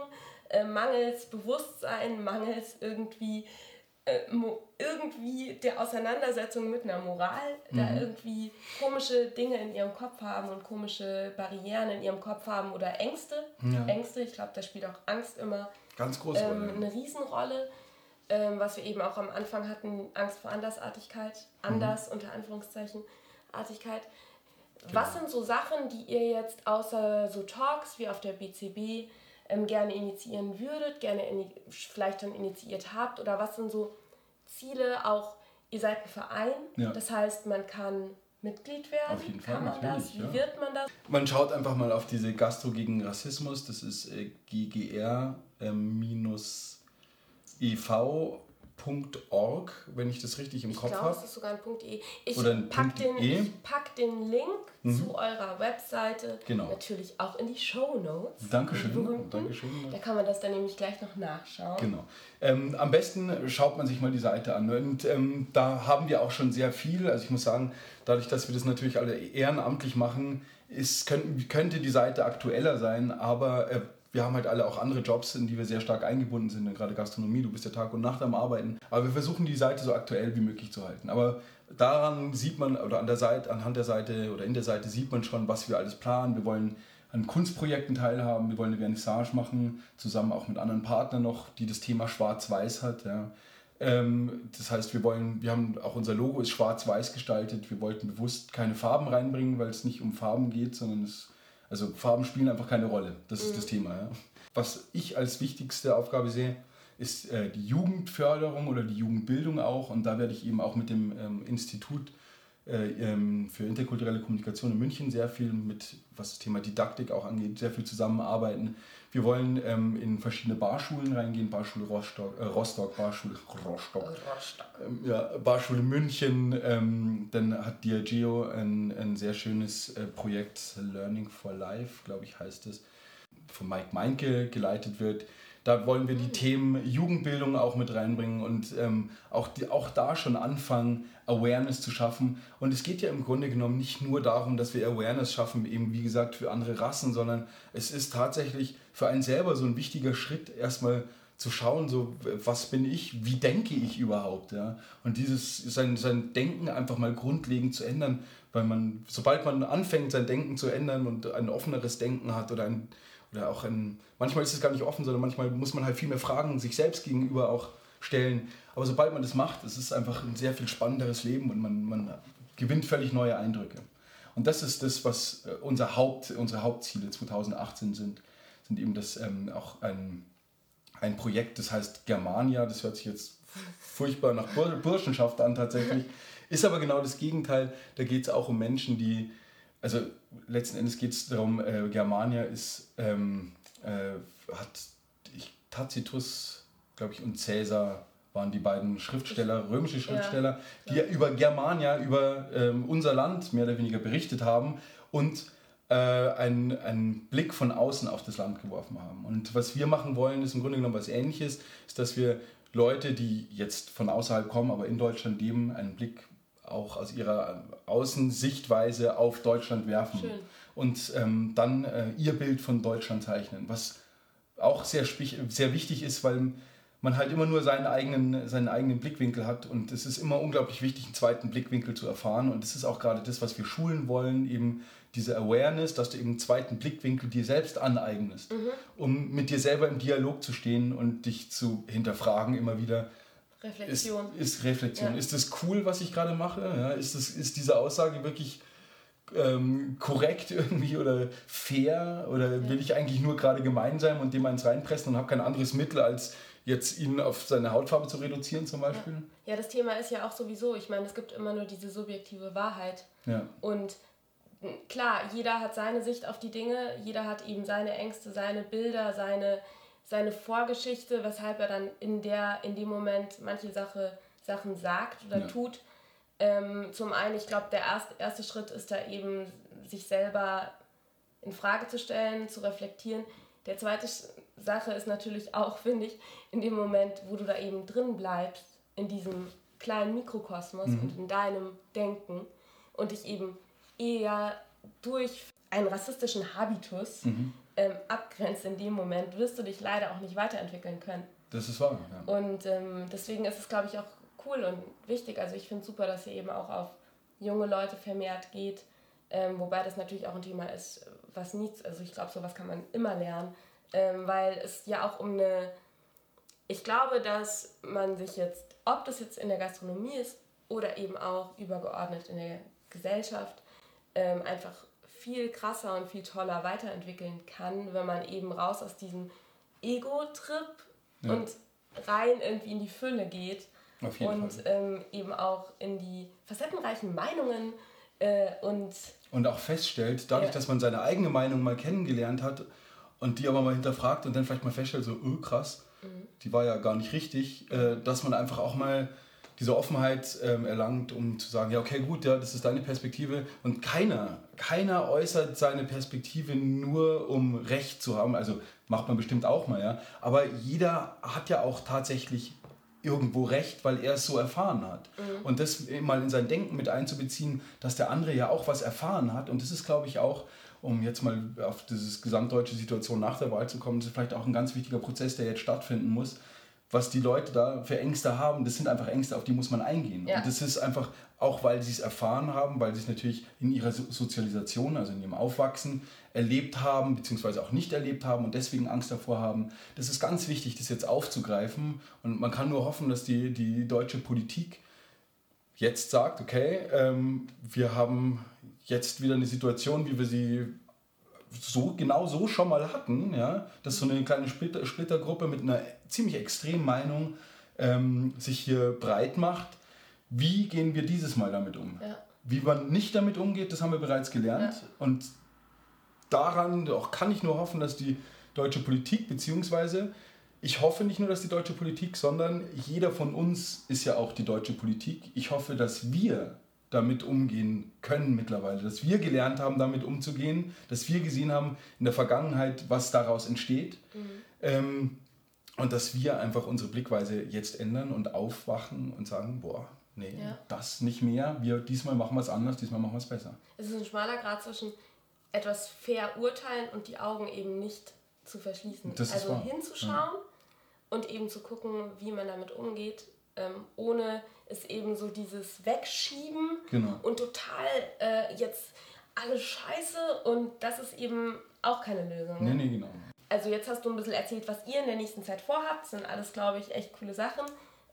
äh, mangels Bewusstsein, mangels irgendwie, äh, irgendwie der Auseinandersetzung mit einer Moral, mhm. da irgendwie komische Dinge in ihrem Kopf haben und komische Barrieren in ihrem Kopf haben oder Ängste. Ja. Ängste, ich glaube, da spielt auch Angst immer Ganz große ähm, eine Riesenrolle. Ähm, was wir eben auch am Anfang hatten, Angst vor Andersartigkeit, anders mhm. unter Anführungszeichen. Artigkeit. Genau. Was sind so Sachen, die ihr jetzt außer so Talks wie auf der BCB ähm, gerne initiieren würdet, gerne in, vielleicht schon initiiert habt? Oder was sind so Ziele auch? Ihr seid ein Verein, ja. das heißt, man kann Mitglied werden? Auf jeden Fall, Kann man das? Wie ja. wird man das? Man schaut einfach mal auf diese Gastro gegen Rassismus, das ist äh, GGR ähm, minus EV .org, wenn ich das richtig im ich Kopf habe. Ich glaube, es ist sogar ein .de. Ich packe den, e. pack den Link mhm. zu eurer Webseite genau. natürlich auch in die Show Notes. Dankeschön. Dankeschön. Da kann man das dann nämlich gleich noch nachschauen. Genau. Ähm, am besten schaut man sich mal die Seite an. Und ähm, da haben wir auch schon sehr viel. Also ich muss sagen, dadurch, dass wir das natürlich alle ehrenamtlich machen, ist, könnte, könnte die Seite aktueller sein, aber äh, wir haben halt alle auch andere Jobs, in die wir sehr stark eingebunden sind, gerade Gastronomie, du bist ja Tag und Nacht am Arbeiten. Aber wir versuchen die Seite so aktuell wie möglich zu halten. Aber daran sieht man, oder an der Seite, anhand der Seite oder in der Seite sieht man schon, was wir alles planen. Wir wollen an Kunstprojekten teilhaben, wir wollen eine Vernissage machen, zusammen auch mit anderen Partnern noch, die das Thema Schwarz-Weiß hat. Ja. Ähm, das heißt, wir wollen, wir haben auch unser Logo ist schwarz-weiß gestaltet. Wir wollten bewusst keine Farben reinbringen, weil es nicht um Farben geht, sondern es also Farben spielen einfach keine Rolle. Das ist mhm. das Thema. Ja. Was ich als wichtigste Aufgabe sehe, ist äh, die Jugendförderung oder die Jugendbildung auch. Und da werde ich eben auch mit dem ähm, Institut äh, ähm, für interkulturelle Kommunikation in München sehr viel mit, was das Thema Didaktik auch angeht, sehr viel zusammenarbeiten. Wir wollen ähm, in verschiedene Barschulen reingehen, Barschule Rostock, äh, Rostock Barschule Rostock, Rostock. Ähm, ja, Barschule München. Ähm, dann hat Diageo ein, ein sehr schönes äh, Projekt, Learning for Life, glaube ich, heißt es, von Mike Meinke geleitet wird da wollen wir die Themen Jugendbildung auch mit reinbringen und ähm, auch, die, auch da schon anfangen, Awareness zu schaffen. Und es geht ja im Grunde genommen nicht nur darum, dass wir Awareness schaffen, eben wie gesagt für andere Rassen, sondern es ist tatsächlich für einen selber so ein wichtiger Schritt, erstmal zu schauen, so was bin ich, wie denke ich überhaupt, ja. Und dieses, sein, sein Denken einfach mal grundlegend zu ändern, weil man, sobald man anfängt, sein Denken zu ändern und ein offeneres Denken hat oder ein, oder auch ein, manchmal ist es gar nicht offen, sondern manchmal muss man halt viel mehr Fragen sich selbst gegenüber auch stellen. Aber sobald man das macht, es ist einfach ein sehr viel spannenderes Leben und man, man gewinnt völlig neue Eindrücke. Und das ist das, was äh, unser Haupt, unsere Hauptziele 2018 sind, sind eben das ähm, auch ein, ein Projekt, das heißt Germania, das hört sich jetzt furchtbar nach Burschenschaft an tatsächlich, ist aber genau das Gegenteil. Da geht es auch um Menschen, die, also letzten Endes geht es darum, äh, Germania ist, ähm, äh, hat ich, Tacitus, glaube ich, und Caesar waren die beiden Schriftsteller, römische Schriftsteller, ja, die ja über Germania, über ähm, unser Land mehr oder weniger berichtet haben und äh, einen, einen Blick von außen auf das Land geworfen haben. Und was wir machen wollen, ist im Grunde genommen was Ähnliches, ist, dass wir Leute, die jetzt von außerhalb kommen, aber in Deutschland leben, einen Blick auch aus ihrer Außensichtweise auf Deutschland werfen Schön. und ähm, dann äh, ihr Bild von Deutschland zeichnen, was auch sehr, sehr wichtig ist, weil man halt immer nur seinen eigenen, seinen eigenen Blickwinkel hat und es ist immer unglaublich wichtig, einen zweiten Blickwinkel zu erfahren und das ist auch gerade das, was wir schulen wollen, eben diese Awareness, dass du eben einen zweiten Blickwinkel dir selbst aneignest, mhm. um mit dir selber im Dialog zu stehen und dich zu hinterfragen immer wieder. Reflexion. Ist, ist Reflexion. Ja. Ist das cool, was ich gerade mache? Ja, ist, das, ist diese Aussage wirklich ähm, korrekt irgendwie oder fair? Oder ja. will ich eigentlich nur gerade gemein sein und dem eins reinpressen und habe kein anderes Mittel als jetzt ihn auf seine Hautfarbe zu reduzieren zum Beispiel? Ja. ja, das Thema ist ja auch sowieso, ich meine, es gibt immer nur diese subjektive Wahrheit. Ja. Und klar, jeder hat seine Sicht auf die Dinge, jeder hat eben seine Ängste, seine Bilder, seine, seine Vorgeschichte, weshalb er dann in, der, in dem Moment manche Sache, Sachen sagt oder ja. tut. Ähm, zum einen, ich glaube, der erste, erste Schritt ist da eben, sich selber in Frage zu stellen, zu reflektieren. Der zweite Sache ist natürlich auch, finde ich, in dem Moment, wo du da eben drin bleibst, in diesem kleinen Mikrokosmos mhm. und in deinem Denken und dich eben eher durch einen rassistischen Habitus mhm. Ähm, abgrenzt in dem Moment, wirst du dich leider auch nicht weiterentwickeln können. Das ist wahr. Ja. Und ähm, deswegen ist es, glaube ich, auch cool und wichtig. Also ich finde es super, dass ihr eben auch auf junge Leute vermehrt geht, ähm, wobei das natürlich auch ein Thema ist, was nichts, also ich glaube, sowas kann man immer lernen, ähm, weil es ja auch um eine, ich glaube, dass man sich jetzt, ob das jetzt in der Gastronomie ist oder eben auch übergeordnet in der Gesellschaft, ähm, einfach viel krasser und viel toller weiterentwickeln kann, wenn man eben raus aus diesem Ego-Trip ja. und rein irgendwie in die Fülle geht und ähm, eben auch in die facettenreichen Meinungen äh, und und auch feststellt, dadurch, ja. dass man seine eigene Meinung mal kennengelernt hat und die aber mal hinterfragt und dann vielleicht mal feststellt, so, öh, krass, mhm. die war ja gar nicht richtig, äh, dass man einfach auch mal diese Offenheit ähm, erlangt, um zu sagen, ja, okay, gut, ja, das ist deine Perspektive. Und keiner, keiner äußert seine Perspektive nur, um Recht zu haben. Also macht man bestimmt auch mal, ja. Aber jeder hat ja auch tatsächlich irgendwo recht, weil er es so erfahren hat. Mhm. Und das mal in sein Denken mit einzubeziehen, dass der andere ja auch was erfahren hat. Und das ist, glaube ich, auch, um jetzt mal auf diese gesamtdeutsche Situation nach der Wahl zu kommen, das ist vielleicht auch ein ganz wichtiger Prozess, der jetzt stattfinden muss was die Leute da für Ängste haben, das sind einfach Ängste, auf die muss man eingehen. Ja. Und das ist einfach, auch weil sie es erfahren haben, weil sie es natürlich in ihrer Sozialisation, also in ihrem Aufwachsen, erlebt haben, beziehungsweise auch nicht erlebt haben und deswegen Angst davor haben. Das ist ganz wichtig, das jetzt aufzugreifen. Und man kann nur hoffen, dass die, die deutsche Politik jetzt sagt, okay, ähm, wir haben jetzt wieder eine Situation, wie wir sie so genau so schon mal hatten, ja, dass so eine kleine Splitter, Splittergruppe mit einer ziemlich extremen Meinung ähm, sich hier breit macht. Wie gehen wir dieses Mal damit um? Ja. Wie man nicht damit umgeht, das haben wir bereits gelernt. Ja. Und daran auch kann ich nur hoffen, dass die deutsche Politik, beziehungsweise ich hoffe nicht nur, dass die deutsche Politik, sondern jeder von uns ist ja auch die deutsche Politik. Ich hoffe, dass wir damit umgehen können mittlerweile, dass wir gelernt haben, damit umzugehen, dass wir gesehen haben in der Vergangenheit, was daraus entsteht mhm. ähm, und dass wir einfach unsere Blickweise jetzt ändern und aufwachen und sagen, boah, nee, ja. das nicht mehr, wir, diesmal machen wir es anders, diesmal machen wir es besser. Es ist ein schmaler Grad zwischen etwas verurteilen und die Augen eben nicht zu verschließen. Das also hinzuschauen und eben zu gucken, wie man damit umgeht, ähm, ohne es eben so dieses Wegschieben Genau. und total äh, jetzt alles scheiße und das ist eben auch keine Lösung. Nee, nee, genau. Also jetzt hast du ein bisschen erzählt, was ihr in der nächsten Zeit vorhabt. Das sind alles, glaube ich, echt coole Sachen.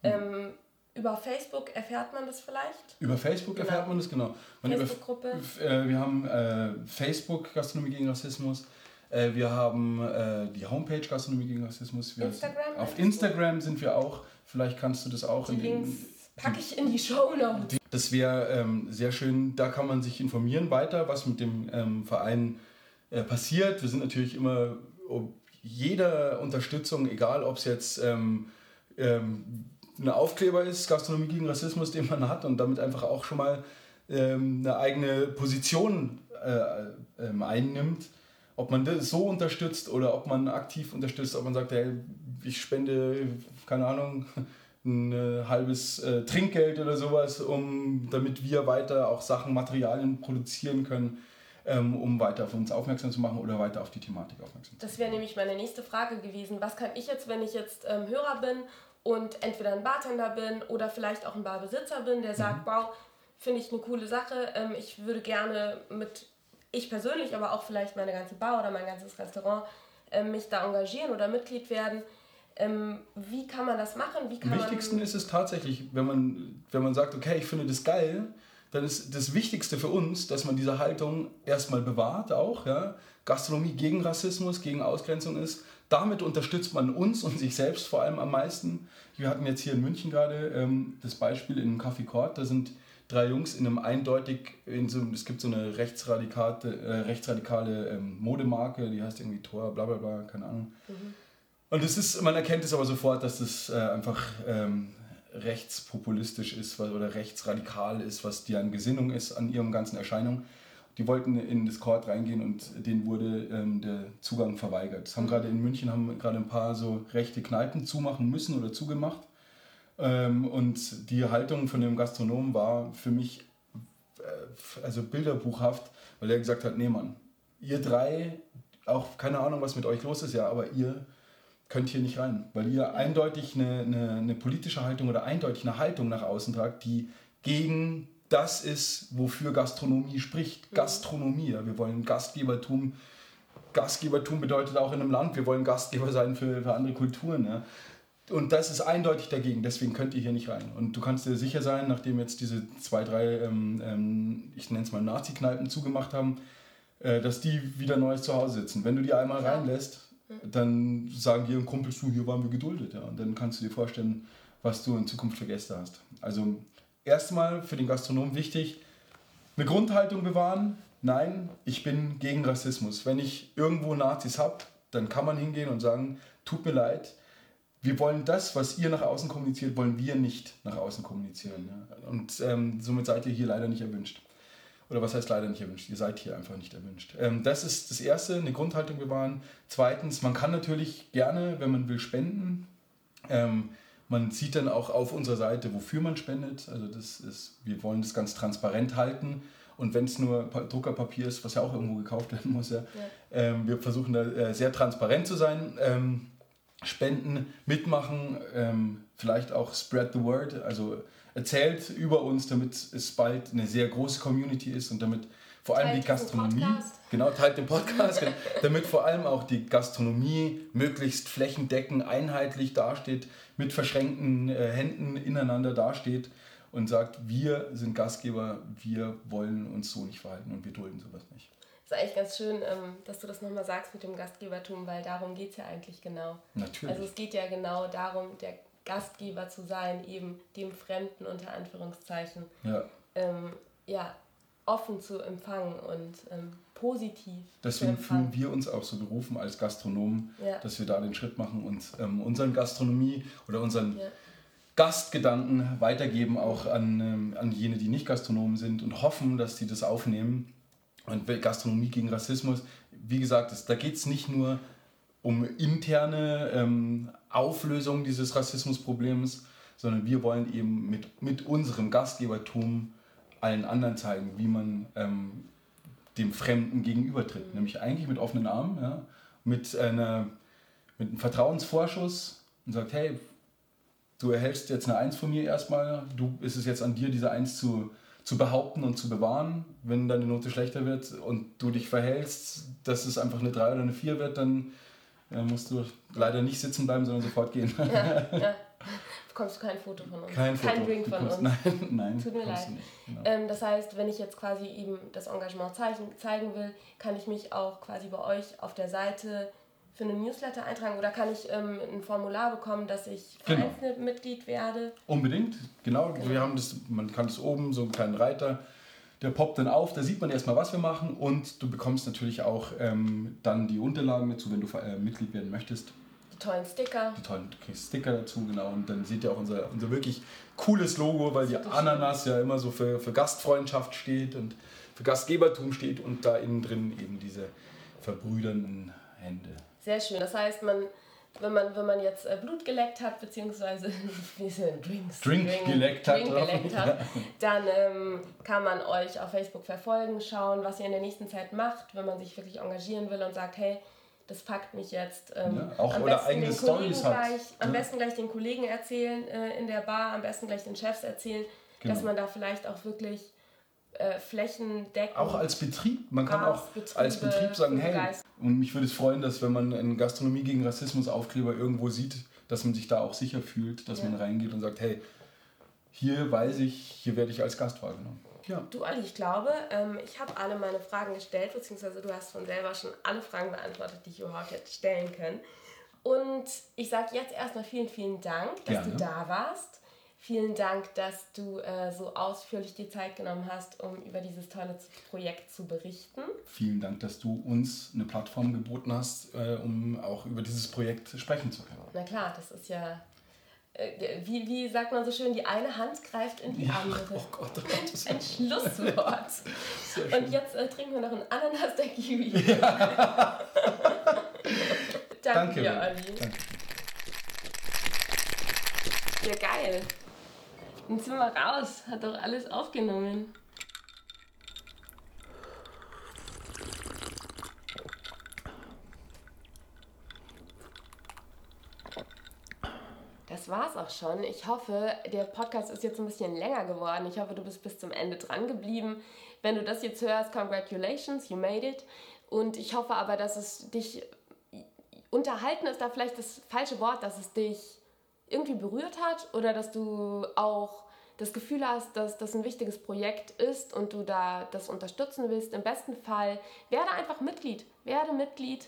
Ähm, über Facebook erfährt man das vielleicht? Über Facebook Genau. erfährt man das, genau. Facebook-Gruppe. Äh, wir haben äh, Facebook Gastronomie gegen Rassismus. Äh, wir haben äh, die Homepage Gastronomie gegen Rassismus. Wir Instagram Auf? Instagram sind wir auch. Vielleicht kannst du das auch Die in den, Links packe ich in die Show Notes. Das wäre ähm, sehr schön. Da kann man sich informieren weiter, was mit dem ähm, Verein äh, passiert. Wir sind natürlich immer um jeder Unterstützung, egal ob es jetzt ähm, ähm, ein Aufkleber ist, Gastronomie gegen Rassismus, den man hat und damit einfach auch schon mal ähm, eine eigene Position äh, ähm, einnimmt. Ob man das so unterstützt oder ob man aktiv unterstützt, ob man sagt, hey, ich spende, keine Ahnung, ein äh, halbes äh, Trinkgeld oder sowas, um, damit wir weiter auch Sachen, Materialien produzieren können, um weiter auf uns aufmerksam zu machen oder weiter auf die Thematik aufmerksam zu Das wäre nämlich meine nächste Frage gewesen. Was kann ich jetzt, wenn ich jetzt ähm, Hörer bin und entweder ein Bartender bin oder vielleicht auch ein Barbesitzer bin, der sagt, wow, finde ich eine coole Sache, ähm, ich würde gerne mit, ich persönlich, aber auch vielleicht meine ganze Bar oder mein ganzes Restaurant, ähm, mich da engagieren oder Mitglied werden. Ähm, wie kann man das machen? Wie kann Am wichtigsten ist es tatsächlich, wenn man, wenn man sagt, okay, ich finde das geil, dann ist das Wichtigste für uns, dass man diese Haltung erstmal bewahrt auch. Ja? Gastronomie gegen Rassismus, gegen Ausgrenzung ist. Damit unterstützt man uns und sich selbst vor allem am meisten. Wir hatten jetzt hier in München gerade ähm, das Beispiel in einem Café Court, da sind drei Jungs in einem eindeutig, in so, es gibt so eine rechtsradikale, äh, rechtsradikale ähm, Modemarke, die heißt irgendwie Tor, bla bla bla, keine Ahnung. Und es ist, man erkennt es aber sofort, dass das äh, einfach ähm, rechtspopulistisch ist oder rechtsradikal ist, was deren Gesinnung ist an ihrem ganzen Erscheinung. Die wollten in das Court reingehen und denen wurde ähm, der Zugang verweigert. Das haben gerade in München haben gerade ein paar so rechte Kneipen zumachen müssen oder zugemacht. Ähm, und die Haltung von dem Gastronomen war für mich äh, also bilderbuchhaft, weil er gesagt hat, nee Mann, ihr drei, auch keine Ahnung, was mit euch los ist, ja, aber ihr könnt hier nicht rein, weil ihr eindeutig eine, eine, eine politische Haltung oder eindeutig eine Haltung nach außen tragt, die gegen das ist, wofür Gastronomie spricht. Gastronomie, ja. wir wollen Gastgebertum. Gastgebertum bedeutet auch in einem Land, wir wollen Gastgeber sein für, für andere Kulturen. Ja. Und das ist eindeutig dagegen, deswegen könnt ihr hier nicht rein. Und du kannst dir sicher sein, nachdem jetzt diese zwei, drei, ähm, ähm, ich nenne es mal Nazi-Kneipen zugemacht haben, äh, dass die wieder neues Zuhause sitzen. Wenn du die einmal Ja. reinlässt, dann sagen dir ein Kumpel zu, hier waren wir geduldet. Ja. Und dann kannst du dir vorstellen, was du in Zukunft für Gäste hast. Also erstmal für den Gastronom wichtig, eine Grundhaltung bewahren. Nein, ich bin gegen Rassismus. Wenn ich irgendwo Nazis habe, dann kann man hingehen und sagen, tut mir leid, wir wollen das, was ihr nach außen kommuniziert, wollen wir nicht nach außen kommunizieren. Ja. Und ähm, somit seid ihr hier leider nicht erwünscht. Oder was heißt leider nicht erwünscht? Ihr seid hier einfach nicht erwünscht. Ähm, das ist das Erste, eine Grundhaltung bewahren. Zweitens, man kann natürlich gerne, wenn man will, spenden. Ähm, man sieht dann auch auf unserer Seite, wofür man spendet. Also das ist, wir wollen das ganz transparent halten. Und wenn es nur Pa- Druckerpapier ist, was ja auch irgendwo gekauft werden muss, ja, ähm, wir versuchen da äh, sehr transparent zu sein. Ähm, spenden, mitmachen, ähm, vielleicht auch spread the word, also erzählt über uns, damit es bald eine sehr große Community ist und damit vor allem Teilt die Gastronomie, genau, teilt den Podcast, damit vor allem auch die Gastronomie möglichst flächendeckend einheitlich dasteht, mit verschränkten äh, Händen ineinander dasteht und sagt, wir sind Gastgeber, wir wollen uns so nicht verhalten und wir dulden sowas nicht. ist eigentlich ganz schön, ähm, dass du das nochmal sagst mit dem Gastgebertum, weil darum geht es ja eigentlich genau. Natürlich. Also es geht ja genau darum, der Gastgeber zu sein, eben dem Fremden unter Anführungszeichen, ja. ähm, ja, offen zu empfangen und ähm, positiv Deswegen fühlen wir uns auch so berufen als Gastronomen, Ja. dass wir da den Schritt machen und ähm, unseren Gastronomie oder unseren Ja. Gastgedanken weitergeben, auch an, ähm, an jene, die nicht Gastronomen sind und hoffen, dass die das aufnehmen. Und Gastronomie gegen Rassismus, wie gesagt, es, da geht es nicht nur um interne ähm, Auflösung dieses Rassismusproblems, sondern wir wollen eben mit, mit unserem Gastgebertum allen anderen zeigen, wie man ähm, dem Fremden gegenübertritt. Nämlich eigentlich mit offenen Armen, ja, mit, einer, mit einem Vertrauensvorschuss und sagt, hey, du erhältst jetzt eine Eins von mir erstmal, du ist es jetzt an dir, diese Eins zu, zu behaupten und zu bewahren. Wenn deine Note schlechter wird und du dich verhältst, dass es einfach eine 3 oder eine 4 wird, dann äh, musst du leider nicht sitzen bleiben, sondern sofort gehen. Ja, ja. Bekommst du kein Foto von uns. Kein, kein Foto. Drink von uns. Nein, nein. Tut mir leid. Genau. Ähm, das heißt, wenn ich jetzt quasi eben das Engagement zeigen, zeigen will, kann ich mich auch quasi bei euch auf der Seite für eine Newsletter eintragen oder kann ich ähm, ein Formular bekommen, dass ich Genau. Vereinsmitglied werde? Unbedingt, genau. Genau. Wir haben das, man kann das oben, so einen kleinen Reiter, der poppt dann auf, da sieht man erstmal, was wir machen und du bekommst natürlich auch ähm, dann die Unterlagen dazu, wenn du äh, Mitglied werden möchtest. Die tollen Sticker. Die tollen Sticker dazu, genau. Und dann seht ihr auch unser, unser wirklich cooles Logo, weil die Ananas ja immer so für, für Gastfreundschaft steht und für Gastgebertum steht und da innen drin eben diese verbrüdernden Hände. Sehr schön. Das heißt, man, wenn, man, wenn man jetzt äh, Blut geleckt hat, beziehungsweise Drinks, Drink geleckt hat. Drink geleckt hat dann ähm, kann man euch auf Facebook verfolgen, schauen, was ihr in der nächsten Zeit macht, wenn man sich wirklich engagieren will und sagt, hey, das packt mich jetzt. Ähm, Ja, auch am oder besten eigene Storys hat. Gleich, am Ja. besten gleich den Kollegen erzählen äh, in der Bar, am besten gleich den Chefs erzählen, dass Genau. man da vielleicht auch wirklich äh, flächendeckend Auch als Betrieb. Man kann auch als Betrieb sagen, hey, und mich würde es freuen, dass wenn man einen Gastronomie gegen Rassismus Aufkleber irgendwo sieht, dass man sich da auch sicher fühlt, dass Ja. man reingeht und sagt, hey, hier weiß ich, hier werde ich als Gast wahrgenommen. Ja. Du, Ali, ich glaube, ähm, ich habe alle meine Fragen gestellt, beziehungsweise du hast von selber schon alle Fragen beantwortet, die ich überhaupt hätte stellen können. Und ich sage jetzt erstmal vielen, vielen Dank, dass Gerne. du da warst. Vielen Dank, dass du äh, so ausführlich die Zeit genommen hast, um über dieses tolle Projekt zu berichten. Vielen Dank, dass du uns eine Plattform geboten hast, äh, um auch über dieses Projekt sprechen zu können. Na klar, das ist ja, äh, wie, wie sagt man so schön, die eine Hand greift in die andere. Oh Gott, oh Gott. Das Ein Schlusswort. Und jetzt äh, trinken wir noch einen Ananas der Kiwi. Danke, Danke. dir, Olli. Danke. Ja, geil. Dann sind wir raus. Hat doch alles aufgenommen. Das war's auch schon. Ich hoffe, der Podcast ist jetzt ein bisschen länger geworden. Ich hoffe, du bist bis zum Ende dran geblieben. Wenn du das jetzt hörst, congratulations, you made it. Und ich hoffe aber, dass es dich unterhalten ist da vielleicht das falsche Wort, dass es dich irgendwie berührt hat oder dass du auch das Gefühl hast, dass das ein wichtiges Projekt ist und du da das unterstützen willst. Im besten Fall werde einfach Mitglied. Werde Mitglied.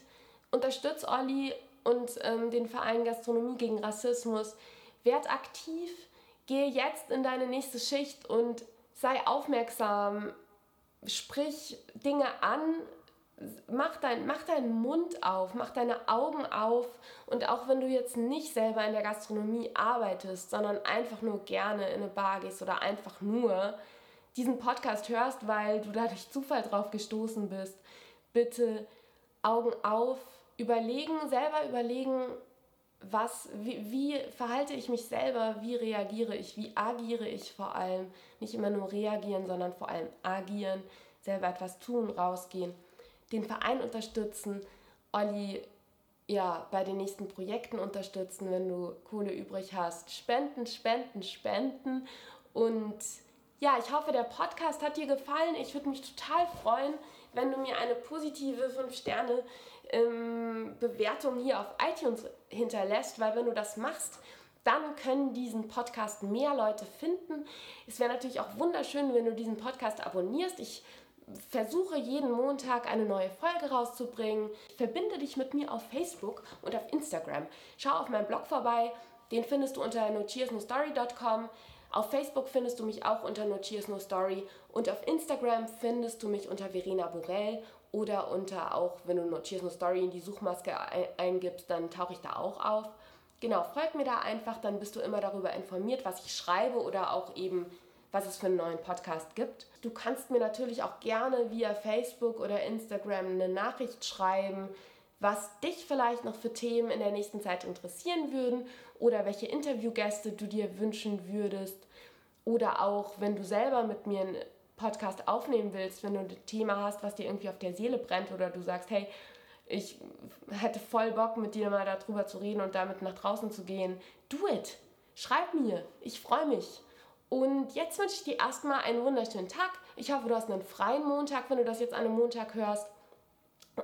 Unterstütz Olli und ähm, den Verein Gastronomie gegen Rassismus. Werd aktiv. Gehe jetzt in deine nächste Schicht und sei aufmerksam. Sprich Dinge an, mach, dein, mach deinen Mund auf, mach deine Augen auf. Und auch wenn du jetzt nicht selber in der Gastronomie arbeitest, sondern einfach nur gerne in eine Bar gehst oder einfach nur diesen Podcast hörst, weil du da durch Zufall drauf gestoßen bist, bitte Augen auf, überlegen, selber überlegen, was, wie, wie verhalte ich mich selber, wie reagiere ich, wie agiere ich vor allem, nicht immer nur reagieren, sondern vor allem agieren, selber etwas tun, rausgehen den Verein unterstützen, Olli ja, bei den nächsten Projekten unterstützen, wenn du Kohle übrig hast. Spenden, spenden, spenden. Und ja, ich hoffe, der Podcast hat dir gefallen. Ich würde mich total freuen, wenn du mir eine positive 5-Sterne-Bewertung hier auf iTunes hinterlässt, weil wenn du das machst, dann können diesen Podcast mehr Leute finden. Es wäre natürlich auch wunderschön, wenn du diesen Podcast abonnierst. Ich versuche jeden Montag eine neue Folge rauszubringen. Verbinde dich mit mir auf Facebook und auf Instagram. Schau auf meinem Blog vorbei. Den findest du unter nocheersnostory.com. Auf Facebook findest du mich auch unter nocheersnostory und auf Instagram findest du mich unter Verena Borell oder unter auch, wenn du nocheersnostory in die Suchmaske eingibst, dann tauche ich da auch auf. Genau, folg mir da einfach, dann bist du immer darüber informiert, was ich schreibe oder auch eben was es für einen neuen Podcast gibt. Du kannst mir natürlich auch gerne via Facebook oder Instagram eine Nachricht schreiben, was dich vielleicht noch für Themen in der nächsten Zeit interessieren würden oder welche Interviewgäste du dir wünschen würdest. Oder auch, wenn du selber mit mir einen Podcast aufnehmen willst, wenn du ein Thema hast, was dir irgendwie auf der Seele brennt oder du sagst, hey, ich hätte voll Bock, mit dir mal darüber zu reden und damit nach draußen zu gehen. Do it! Schreib mir, ich freue mich. Und jetzt wünsche ich dir erstmal einen wunderschönen Tag. Ich hoffe, du hast einen freien Montag, wenn du das jetzt an einem Montag hörst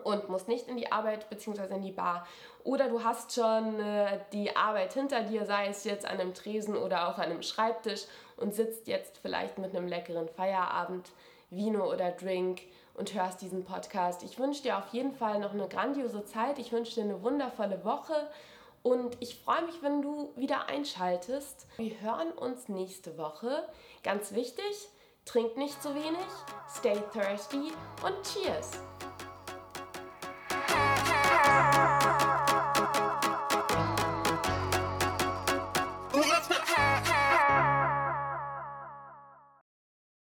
und musst nicht in die Arbeit bzw. in die Bar. Oder du hast schon äh, die Arbeit hinter dir, sei es jetzt an einem Tresen oder auch an einem Schreibtisch und sitzt jetzt vielleicht mit einem leckeren Feierabend, Vino oder Drink und hörst diesen Podcast. Ich wünsche dir auf jeden Fall noch eine grandiose Zeit. Ich wünsche dir eine wundervolle Woche und ich freue mich, wenn du wieder einschaltest. Wir hören uns nächste Woche. Ganz wichtig, trink nicht zu wenig, stay thirsty und cheers!